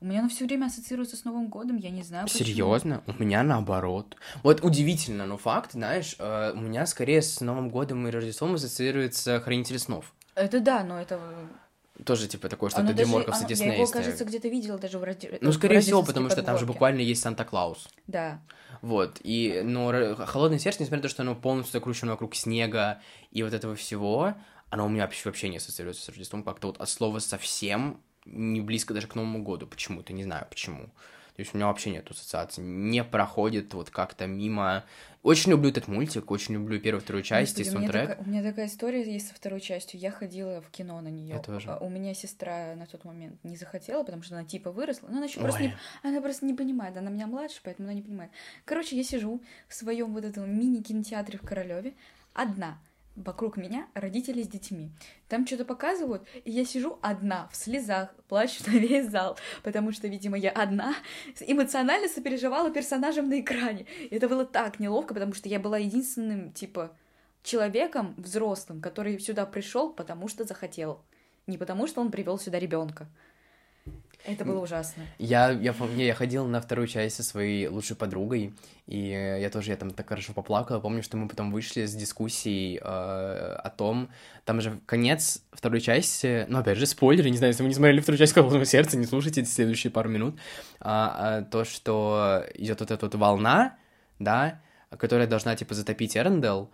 у меня оно все время ассоциируется с Новым годом, я не знаю. Почему. Серьезно? У меня наоборот. Вот удивительно, но факт, знаешь, э, у меня скорее с Новым годом и Рождеством ассоциируется Хранитель снов. Это да, но это тоже, типа, такое что-то Дриморков с Диснея. Я его, кажется, где-то видела даже в ради... Ну, скорее всего, потому что там же буквально есть Санта-Клаус. Да. Вот, и, но «Холодное сердце», несмотря на то, что оно полностью закручено вокруг снега и вот этого всего, оно у меня вообще, вообще не ассоциируется с Рождеством, как-то вот от слова «совсем» не близко даже к Новому году почему-то, не знаю почему. То есть у меня вообще нет ассоциации, не проходит вот как-то мимо. Очень люблю этот мультик, очень люблю первую, вторую часть Господи, и саундтрек. У меня, такая, у меня такая история есть со второй частью. Я ходила в кино на нее. Я тоже. А у меня сестра на тот момент не захотела, потому что она типа выросла. Но она еще просто не, она просто не понимает. Она меня младше, поэтому она не понимает. Короче, я сижу в своем вот этом мини-кинотеатре в Королеве одна вокруг меня родители с детьми. Там что-то показывают, и я сижу одна, в слезах, плачу на весь зал, потому что, видимо, я одна эмоционально сопереживала персонажем на экране. И это было так неловко, потому что я была единственным, типа, человеком взрослым, который сюда пришел, потому что захотел. Не потому что он привел сюда ребенка. Это было ужасно. Я, я помню, я ходил на вторую часть со своей лучшей подругой, и я тоже, я там так хорошо поплакала. Помню, что мы потом вышли с дискуссией э, о том, там же конец второй части, ну, опять же, спойлеры, не знаю, если вы не смотрели вторую часть «Холодного сердца», не слушайте эти следующие пару минут, а, а, то, что идет вот эта вот волна, да, которая должна, типа, затопить Эрендел,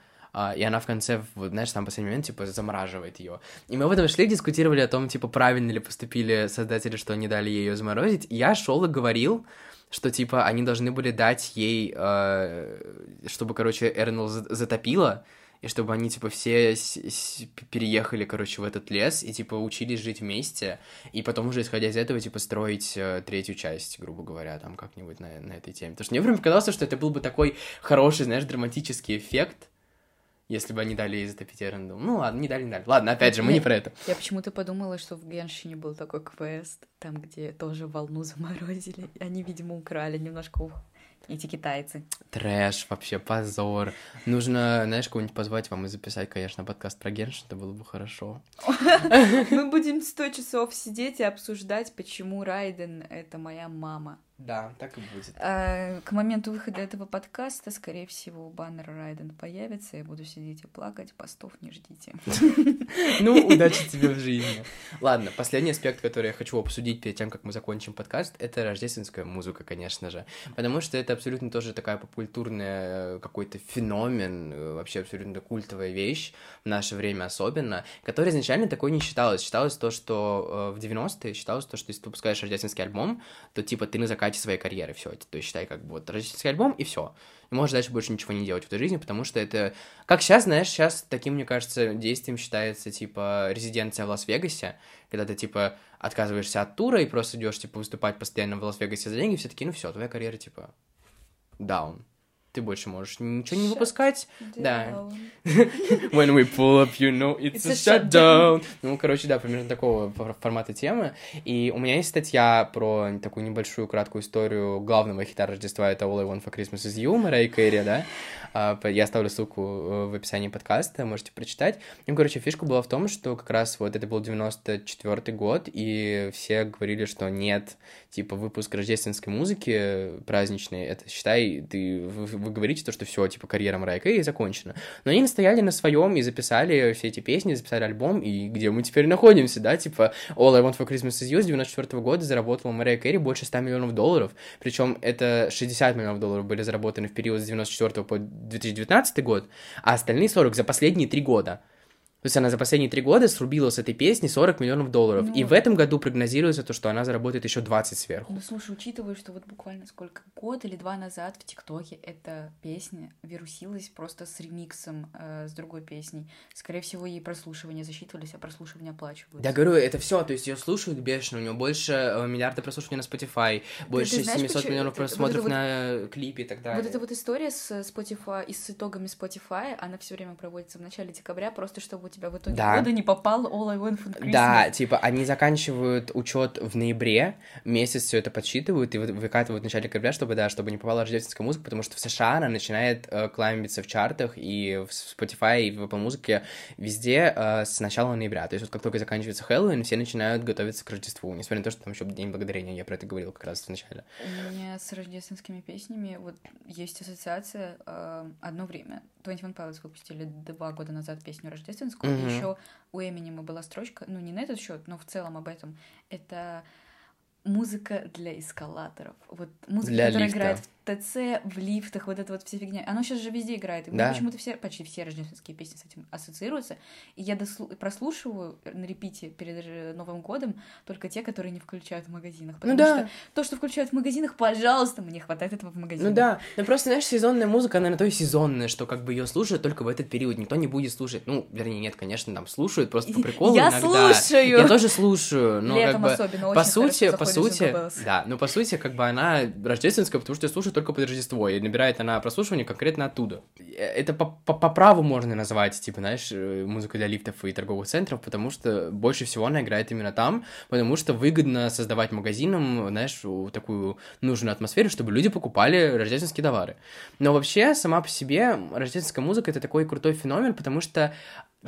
и она в конце, вот, знаешь, там последний момент, типа, замораживает ее. И мы в этом шли, дискутировали о том, типа, правильно ли поступили создатели, что они дали ее заморозить. Я шел и говорил, что, типа, они должны были дать ей, э, чтобы, короче, Эрнел затопила, и чтобы они, типа, все переехали, короче, в этот лес и, типа, учились жить вместе, и потом уже, исходя из этого, типа, строить э, третью часть, грубо говоря, там, как-нибудь на, на этой теме. Потому что мне прям показалось, что это был бы такой хороший, знаешь, драматический эффект, если бы они дали ей затопить Эренду. Ну ладно, не дали, не дали. Ладно, опять же, мы не про это. Я почему-то подумала, что в Геншине был такой квест, там, где тоже волну заморозили. Они, видимо, украли немножко эти китайцы. Трэш, вообще позор. Нужно, знаешь, кого-нибудь позвать вам и записать, конечно, подкаст про Геншин, это было бы хорошо. Мы будем сто часов сидеть и обсуждать, почему Райден — это моя мама. Да, так и будет. А, к моменту выхода этого подкаста, скорее всего, баннер Райден появится. Я буду сидеть и плакать. Постов не ждите. Ну, удачи тебе в жизни. Ладно, последний аспект, который я хочу обсудить перед тем, как мы закончим подкаст, это рождественская музыка, конечно же. Потому что это абсолютно тоже такая попкультурная э, какой-то феномен, э, вообще абсолютно культовая вещь в наше время особенно, которая изначально такой не считалась. Считалось то, что э, в 90-е считалось то, что если ты выпускаешь рождественский альбом, то типа ты на закате своей карьеры, все, то есть считай, как бы вот рождественский альбом и все. И можешь дальше больше ничего не делать в этой жизни, потому что это, как сейчас, знаешь, сейчас таким, мне кажется, действием считается, типа, резиденция в Лас-Вегасе, когда ты, типа, отказываешься от тура и просто идешь, типа, выступать постоянно в Лас-Вегасе за деньги, все таки ну все, твоя карьера, типа, down. Ты больше можешь ничего не выпускать. Да. When we pull up, you know it's, it's a shutdown. Ну, короче, да, примерно такого формата темы. И у меня есть статья про такую небольшую краткую историю главного хита Рождества, это All I Want for Christmas is You, Мэрай Кэрри, да? А, я оставлю ссылку э, в описании подкаста, можете прочитать. Ну, короче, фишка была в том, что как раз вот это был 94 год, и все говорили, что нет, типа, выпуск рождественской музыки праздничной, это, считай, ты, вы, говорите то, что все, типа, карьера Марайя Кэрри закончена. Но они настояли на своем и записали все эти песни, записали альбом, и где мы теперь находимся, да, типа, All I Want for Christmas is You с 94 года заработала Марайя Кэрри больше 100 миллионов долларов, причем это 60 миллионов долларов были заработаны в период с 94 по 2019 год, а остальные 40 за последние три года. То есть она за последние три года срубила с этой песни 40 миллионов долларов. Ну, и в этом году прогнозируется то, что она заработает еще 20 сверху. Ну, слушай, учитывая, что вот буквально сколько, год или два назад в ТикТоке эта песня вирусилась просто с ремиксом э, с другой песней. Скорее всего, ей прослушивания засчитывались, а прослушивания оплачиваются. Я говорю, это все, то есть ее слушают бешено, у нее больше э, миллиарда прослушиваний на Spotify, больше знаешь, 700 почему... миллионов просмотров вот на вот... клипе и так далее. Вот эта вот история с Spotify и с итогами Spotify, она все время проводится в начале декабря, просто чтобы тебя в итоге да. года не попал All I Want for Christmas. Да, типа они заканчивают учет в ноябре, месяц все это подсчитывают и выкатывают в начале декабря, чтобы, да, чтобы не попала рождественская музыка, потому что в США она начинает э, кламбиться в чартах и в Spotify, и в Apple Music везде э, с начала ноября. То есть вот как только заканчивается Хэллоуин, все начинают готовиться к Рождеству, несмотря на то, что там еще День Благодарения, я про это говорил как раз в начале. У меня с рождественскими песнями вот есть ассоциация э, одно время. 21 Pilots выпустили два года назад песню рождественскую, mm-hmm. еще у Эминема была строчка, ну не на этот счет, но в целом об этом. Это музыка для эскалаторов. Вот музыка, для которая лифта. играет в ТЦ, в лифтах, вот это вот вся фигня. Оно сейчас же везде играет. И да. почему-то все, почти все рождественские песни с этим ассоциируются. И я дослу... прослушиваю на репите перед Новым годом только те, которые не включают в магазинах. Ну потому ну, да. что то, что включают в магазинах, пожалуйста, мне хватает этого в магазинах. Ну да. Ну просто, знаешь, сезонная музыка, она на то и сезонная, что как бы ее слушают только в этот период. Никто не будет слушать. Ну, вернее, нет, конечно, там слушают просто по приколу Я иногда. слушаю! Я тоже слушаю. Но Летом как бы, особенно по сути, по сути, да, ну по сути, как бы она рождественская, потому что я только под Рождество, и набирает она прослушивание конкретно оттуда. Это по, по, по праву можно назвать, типа, знаешь, э, музыку для лифтов и торговых центров, потому что больше всего она играет именно там, потому что выгодно создавать магазинам, знаешь, такую нужную атмосферу, чтобы люди покупали рождественские товары. Но вообще, сама по себе, рождественская музыка — это такой крутой феномен, потому что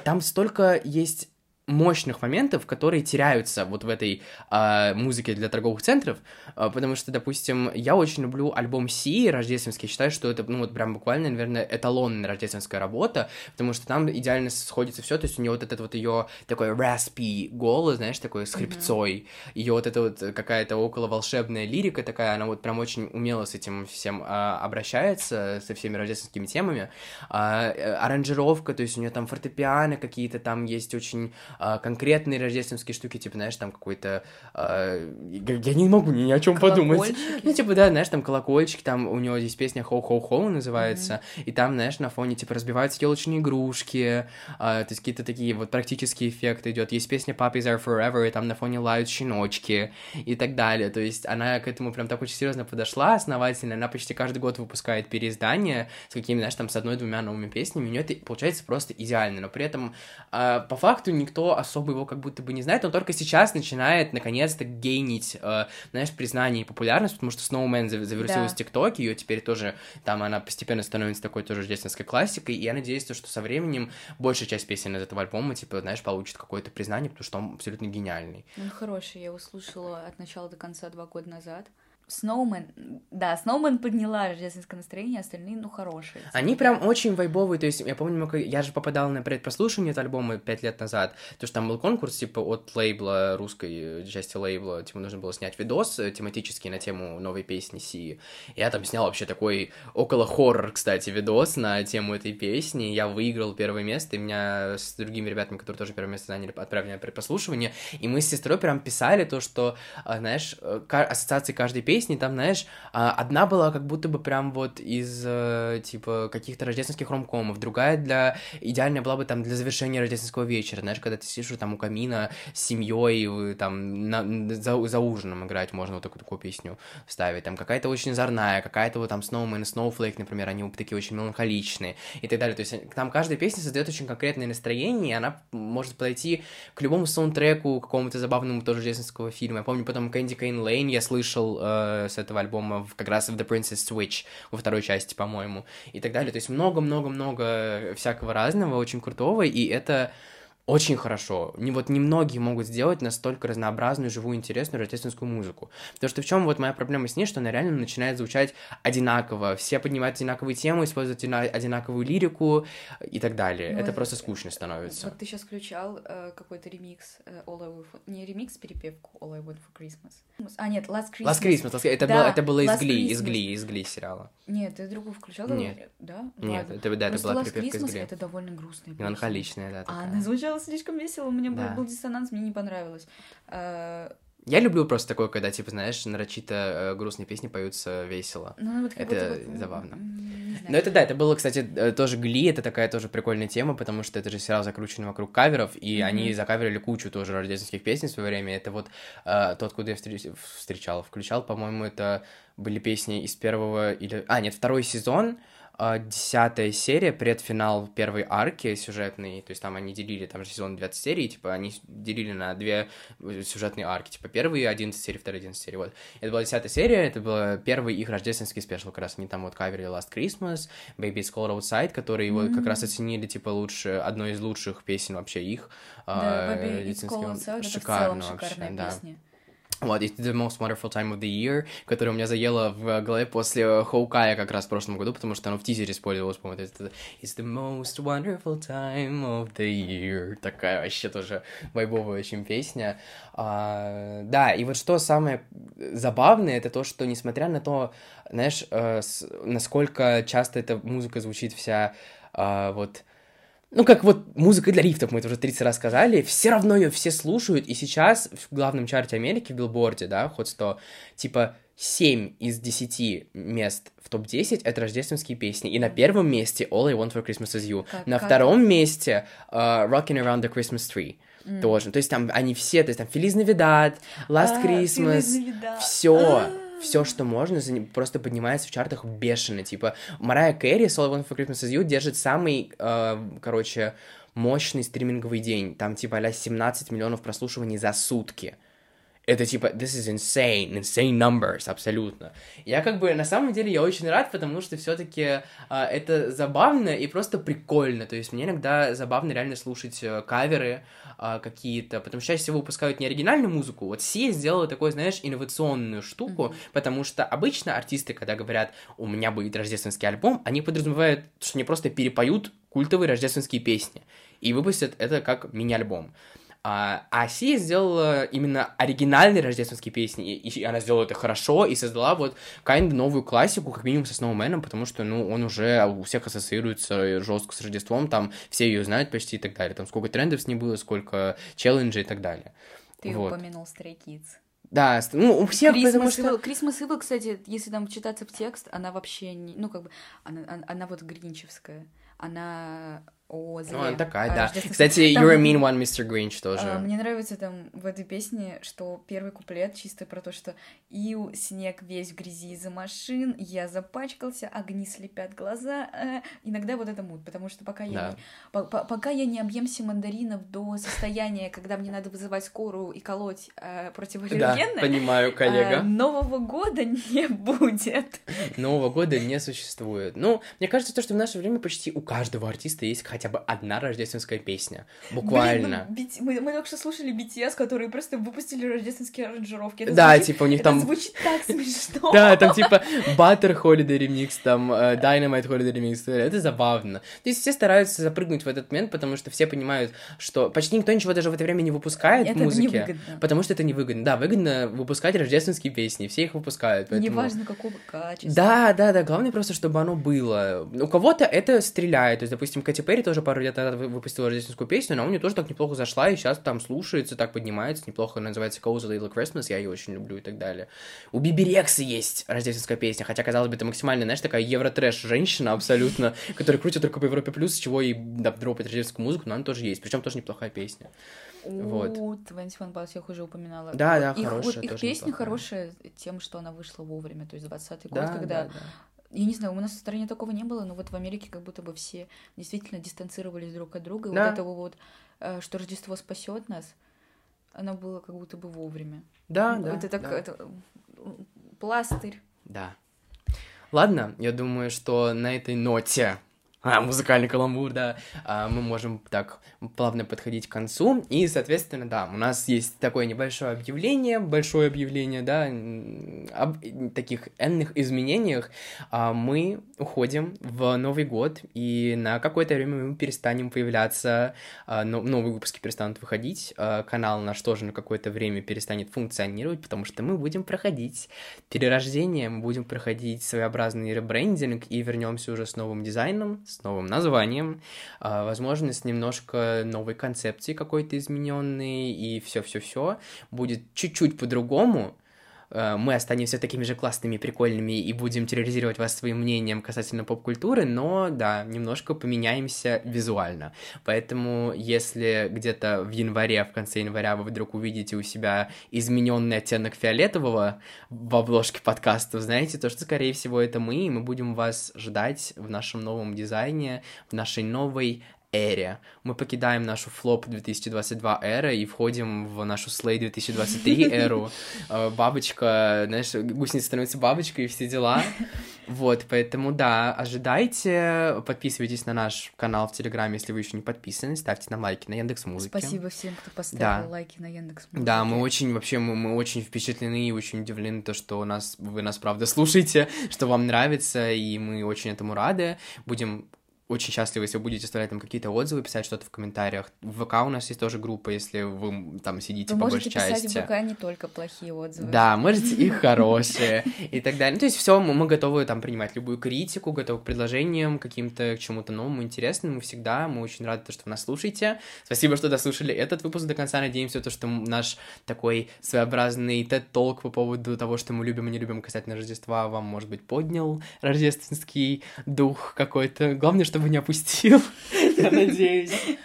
там столько есть мощных моментов, которые теряются вот в этой э, музыке для торговых центров, э, потому что, допустим, я очень люблю альбом Си рождественский, считаю, что это, ну, вот прям буквально, наверное, эталонная рождественская работа, потому что там идеально сходится все, то есть у нее вот этот вот ее такой raspy голос, знаешь, такой с хрипцой, mm-hmm. ее вот эта вот какая-то около волшебная лирика такая, она вот прям очень умело с этим всем э, обращается, со всеми рождественскими темами, э, аранжировка, то есть у нее там фортепиано какие-то там есть очень а, конкретные рождественские штуки, типа, знаешь, там какой-то... А, я не могу ни о чем подумать. Ну, типа, да, знаешь, там колокольчики, там у него здесь песня «Хоу-хоу-хоу» называется, mm-hmm. и там, знаешь, на фоне, типа, разбиваются елочные игрушки, а, то есть какие-то такие вот практические эффекты идет. Есть песня «Puppies are forever», и там на фоне лают щеночки и так далее. То есть она к этому прям так очень серьезно подошла, основательно. Она почти каждый год выпускает переиздания с какими, знаешь, там с одной-двумя новыми песнями. У нее это получается просто идеально, но при этом а, по факту никто особо его как будто бы не знает, он только сейчас начинает наконец-то гейнить, э, знаешь, признание и популярность, потому что Snowman завершилась да. в ТикТоке, ее теперь тоже, там она постепенно становится такой тоже рождественской классикой, и я надеюсь, что со временем большая часть песен из этого альбома, типа, знаешь, получит какое-то признание, потому что он абсолютно гениальный. Он хороший, я его слушала от начала до конца два года назад. Сноумен, да, Сноумен подняла рождественское настроение, остальные, ну, хорошие. Они прям очень вайбовые, то есть, я помню, я же попадал на предпрослушивание этого альбома пять лет назад, то что там был конкурс, типа, от лейбла, русской части лейбла, типа, нужно было снять видос э, тематический на тему новой песни Си. Я там снял вообще такой около хоррор, кстати, видос на тему этой песни, я выиграл первое место, и меня с другими ребятами, которые тоже первое место заняли, отправили на предпрослушивание, и мы с сестрой прям писали то, что, а, знаешь, э, ассоциации каждой песни песни, там, знаешь, а, одна была как будто бы прям вот из, э, типа, каких-то рождественских ромкомов, другая для, идеальная была бы там для завершения рождественского вечера, знаешь, когда ты сидишь там у камина с семьей, там, на, за, за ужином играть можно вот такую, такую песню ставить, там, какая-то очень озорная, какая-то вот там Snowman и Snowflake, например, они такие очень меланхоличные и так далее, то есть там каждая песня создает очень конкретное настроение, и она может подойти к любому саундтреку, какому-то забавному тоже рождественского фильма, я помню потом Candy Cane Lane я слышал э, с этого альбома как раз в The Princess Switch во второй части, по-моему, и так далее. То есть много-много-много всякого разного, очень крутого, и это очень хорошо. Не, вот немногие могут сделать настолько разнообразную, живую, интересную рождественскую музыку. Потому что в чем вот моя проблема с ней, что она реально начинает звучать одинаково. Все поднимают одинаковые темы, используют одинаковую лирику и так далее. Ну, Это просто скучно становится. Вот ты сейчас включал э, какой-то ремикс э, All I Want for... Не ремикс, перепевку All I Want for Christmas. А, нет, Last Christmas. Last Christmas. Last... Это, да, было, это было из Гли, из Гли, из Гли сериала. Нет, ты другую включал? Нет. Да? Нет, это, да, это была припевка из Гли. это довольно грустная Меланхоличная, да, такая. А она звучала слишком весело, у меня да. был, был диссонанс, мне не понравилось. А... Я люблю просто такое, когда, типа, знаешь, нарочито э, грустные песни поются весело. Ну, вот это вот, забавно. Но это да, это было, кстати, э, тоже Гли, это такая тоже прикольная тема, потому что это же сериал закручен вокруг каверов, и mm-hmm. они закаверили кучу тоже рождественских песен в свое время. Это вот э, тот, куда я встреч... встречал, включал, по-моему, это были песни из первого или... А, нет, второй сезон, десятая серия, предфинал первой арки сюжетной, то есть там они делили, там же сезон 20 серий, типа они делили на две э, сюжетные арки, типа первые 11 серий, вторые 11 серий, вот. Это была десятая серия, это был первый их рождественский спешл, как раз они там вот каверили Last Christmas, Baby It's Cold Outside, которые mm-hmm. вот как раз оценили, типа, лучше, одной из лучших песен вообще их. Да, uh, Baby It's Cold Outside, шикарно это в целом шикарная вообще, песня. Да. Вот, it's the most wonderful time of the year, которое у меня заело в голове после Хоукая как раз в прошлом году, потому что оно в тизере использовалось, по-моему, это It's the most wonderful time of the year. Такая вообще тоже вайбовая очень песня. А, да, и вот что самое забавное, это то, что несмотря на то, знаешь, э, насколько часто эта музыка звучит вся э, вот ну, как вот музыка для лифтов, мы это уже 30 раз сказали, все равно ее все слушают, и сейчас в главном чарте Америки, в билборде, да, ход 100, типа 7 из 10 мест в топ-10 это рождественские песни. И на первом месте All I Want for Christmas Is You. Как, на как? втором месте uh, Rocking Around the Christmas Tree. Mm. Тоже. То есть там они все, то есть там Feliz Navidad, Last а, Christmas, все. А все, что можно, просто поднимается в чартах бешено. Типа, Марая Кэрри, All I Want for Christmas Is You держит самый, э, короче, мощный стриминговый день. Там, типа, а 17 миллионов прослушиваний за сутки это типа, this is insane, insane numbers, абсолютно. Я как бы, на самом деле, я очень рад, потому что все таки э, это забавно и просто прикольно, то есть мне иногда забавно реально слушать э, каверы э, какие-то, потому что чаще всего выпускают не оригинальную музыку, вот Си сделала такую, знаешь, инновационную штуку, mm-hmm. потому что обычно артисты, когда говорят, у меня будет рождественский альбом, они подразумевают, что они просто перепоют культовые рождественские песни и выпустят это как мини-альбом. А, а Сия сделала именно оригинальные рождественские песни, и она сделала это хорошо, и создала вот kind новую классику, как минимум со Сноуменом, потому что, ну, он уже у всех ассоциируется жестко с Рождеством, там все ее знают почти и так далее, там сколько трендов с ней было, сколько челленджей и так далее. Ты вот. упомянул Stray Kids. Да, ну, у всех, Christmas потому что... Крисмас Ива, кстати, если там читаться в текст, она вообще не... Ну, как бы, она, она, она вот гринчевская. Она о зле. Ну, она такая, а, да. Кстати, там, You're a mean one, Mr. Grinch тоже. А, мне нравится там в этой песне, что первый куплет чисто про то, что Ил, снег весь в грязи из-за машин, я запачкался, огни слепят глаза. А, иногда вот это мут, потому что пока я, не, по -по пока я не объемся мандаринов до состояния, когда мне надо вызывать скорую и колоть а, противоаллергенные, да, понимаю, коллега. А, Нового года не будет. Нового года не существует. Ну, мне кажется, то, что в наше время почти у каждого артиста есть хотя бы одна рождественская песня. Буквально. Блин, мы, мы, мы только что слушали BTS, которые просто выпустили рождественские аранжировки. Это да, звучит, типа у них это там... звучит так смешно. Да, там типа Butter Holiday Remix, там uh, Dynamite Holiday Remix. Это забавно. То есть все стараются запрыгнуть в этот момент, потому что все понимают, что почти никто ничего даже в это время не выпускает это музыки. Потому что это невыгодно. Да, выгодно выпускать рождественские песни, все их выпускают. Поэтому... Неважно, какого качества. Да, да, да. Главное просто, чтобы оно было. У кого-то это стреляет. То есть, допустим, Кэти Перри тоже пару лет назад выпустила рождественскую песню, но у нее тоже так неплохо зашла, и сейчас там слушается, так поднимается, неплохо называется Cozy Little Christmas, я ее очень люблю и так далее. У Биби Рекса есть рождественская песня, хотя, казалось бы, это максимально, знаешь, такая евро-трэш женщина абсолютно, которая крутит только по Европе Плюс, с чего и да, дропает рождественскую музыку, но она тоже есть, причем тоже неплохая песня. Вот. У One Pilots я их уже упоминала. Да, да, их, хорошая Их тоже песня неплохая. хорошая тем, что она вышла вовремя, то есть 20-й год, Да, когда... да, да. Я не знаю, у нас в стране такого не было, но вот в Америке как будто бы все действительно дистанцировались друг от друга. И Да. вот этого вот, что Рождество спасет нас, оно было как будто бы вовремя. Да, да, Это так, да. это, пластырь. Да. Ладно, я думаю, что на этой ноте а, музыкальный каламбур, да, а, мы можем так плавно подходить к концу. И, соответственно, да, у нас есть такое небольшое объявление, большое объявление, да, об таких энных изменениях. А, Мы уходим в Новый год, и на какое-то время мы перестанем появляться, а, но- новые выпуски перестанут выходить, а, канал наш тоже на какое-то время перестанет функционировать, потому что мы будем проходить перерождение, мы будем проходить своеобразный ребрендинг и вернемся уже с новым дизайном, с новым названием, возможно, с немножко новой концепцией какой-то измененной, и все-все-все будет чуть-чуть по-другому. Э, Мы останемся такими же классными, прикольными и будем терроризировать вас своим мнением касательно поп-культуры, но, да, немножко поменяемся визуально. Поэтому, если где-то в январе, в конце января вы вдруг увидите у себя измененный оттенок фиолетового в обложке подкаста, знаете, то, что, скорее всего, это мы, и мы будем вас ждать в нашем новом дизайне, в нашей новой эре. Мы покидаем нашу флоп 2022 эра и входим в нашу слей 2023 эру. Э, Бабочка, знаешь, гусеница становится бабочкой и все дела. Вот, поэтому, да, ожидайте, подписывайтесь на наш канал в Телеграме, если вы еще не подписаны, ставьте нам лайки на Яндекс Музыке. Спасибо всем, кто поставил Да. лайки на Яндекс. Да, мы очень, вообще, мы, мы очень впечатлены и очень удивлены, то, что у нас, вы нас, правда, слушаете, что вам нравится, и мы очень этому рады. Будем очень счастливы, если вы будете оставлять там какие-то отзывы, писать что-то в комментариях. В ВК у нас есть тоже группа, если вы там сидите Вы по можете большей писать части. в ВК не только плохие отзывы. Да, можете и хорошие, и так далее. Ну, то есть все, мы, готовы там принимать любую критику, готовы к предложениям, каким-то, к чему-то новому, интересному всегда. Мы очень рады, то, что вы нас слушаете. Спасибо, что дослушали этот выпуск до конца. Надеемся, то, что наш такой своеобразный TED-толк по поводу того, что мы любим и не любим касательно Рождества, вам, может быть, поднял рождественский дух какой-то. Главное, чтобы не опустил, я надеюсь. А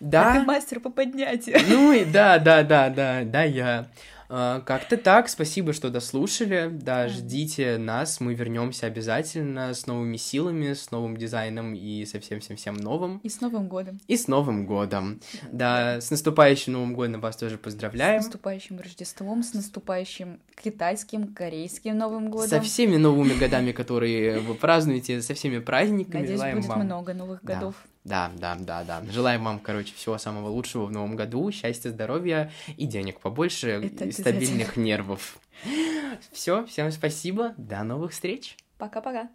Да. ты мастер по поднятию. Ну и да, да, да, да, да, я. А, Как-то так, спасибо, что дослушали. Да, ждите нас, мы вернемся обязательно с новыми силами, с новым дизайном и со всем-всем-всем новым. И с Новым годом. И с Новым годом. Да, с наступающим Новым годом вас тоже С поздравляем. наступающим Рождеством, с наступающим китайским, корейским Новым годом. Со всеми новыми годами, которые вы празднуете, со всеми праздниками. Надеюсь, будет много новых годов. Да, да, да, да. Желаем вам, короче, всего самого лучшего в новом году, счастья, здоровья и денег побольше, Это и стабильных нервов. Все, всем спасибо, до новых встреч. Пока-пока.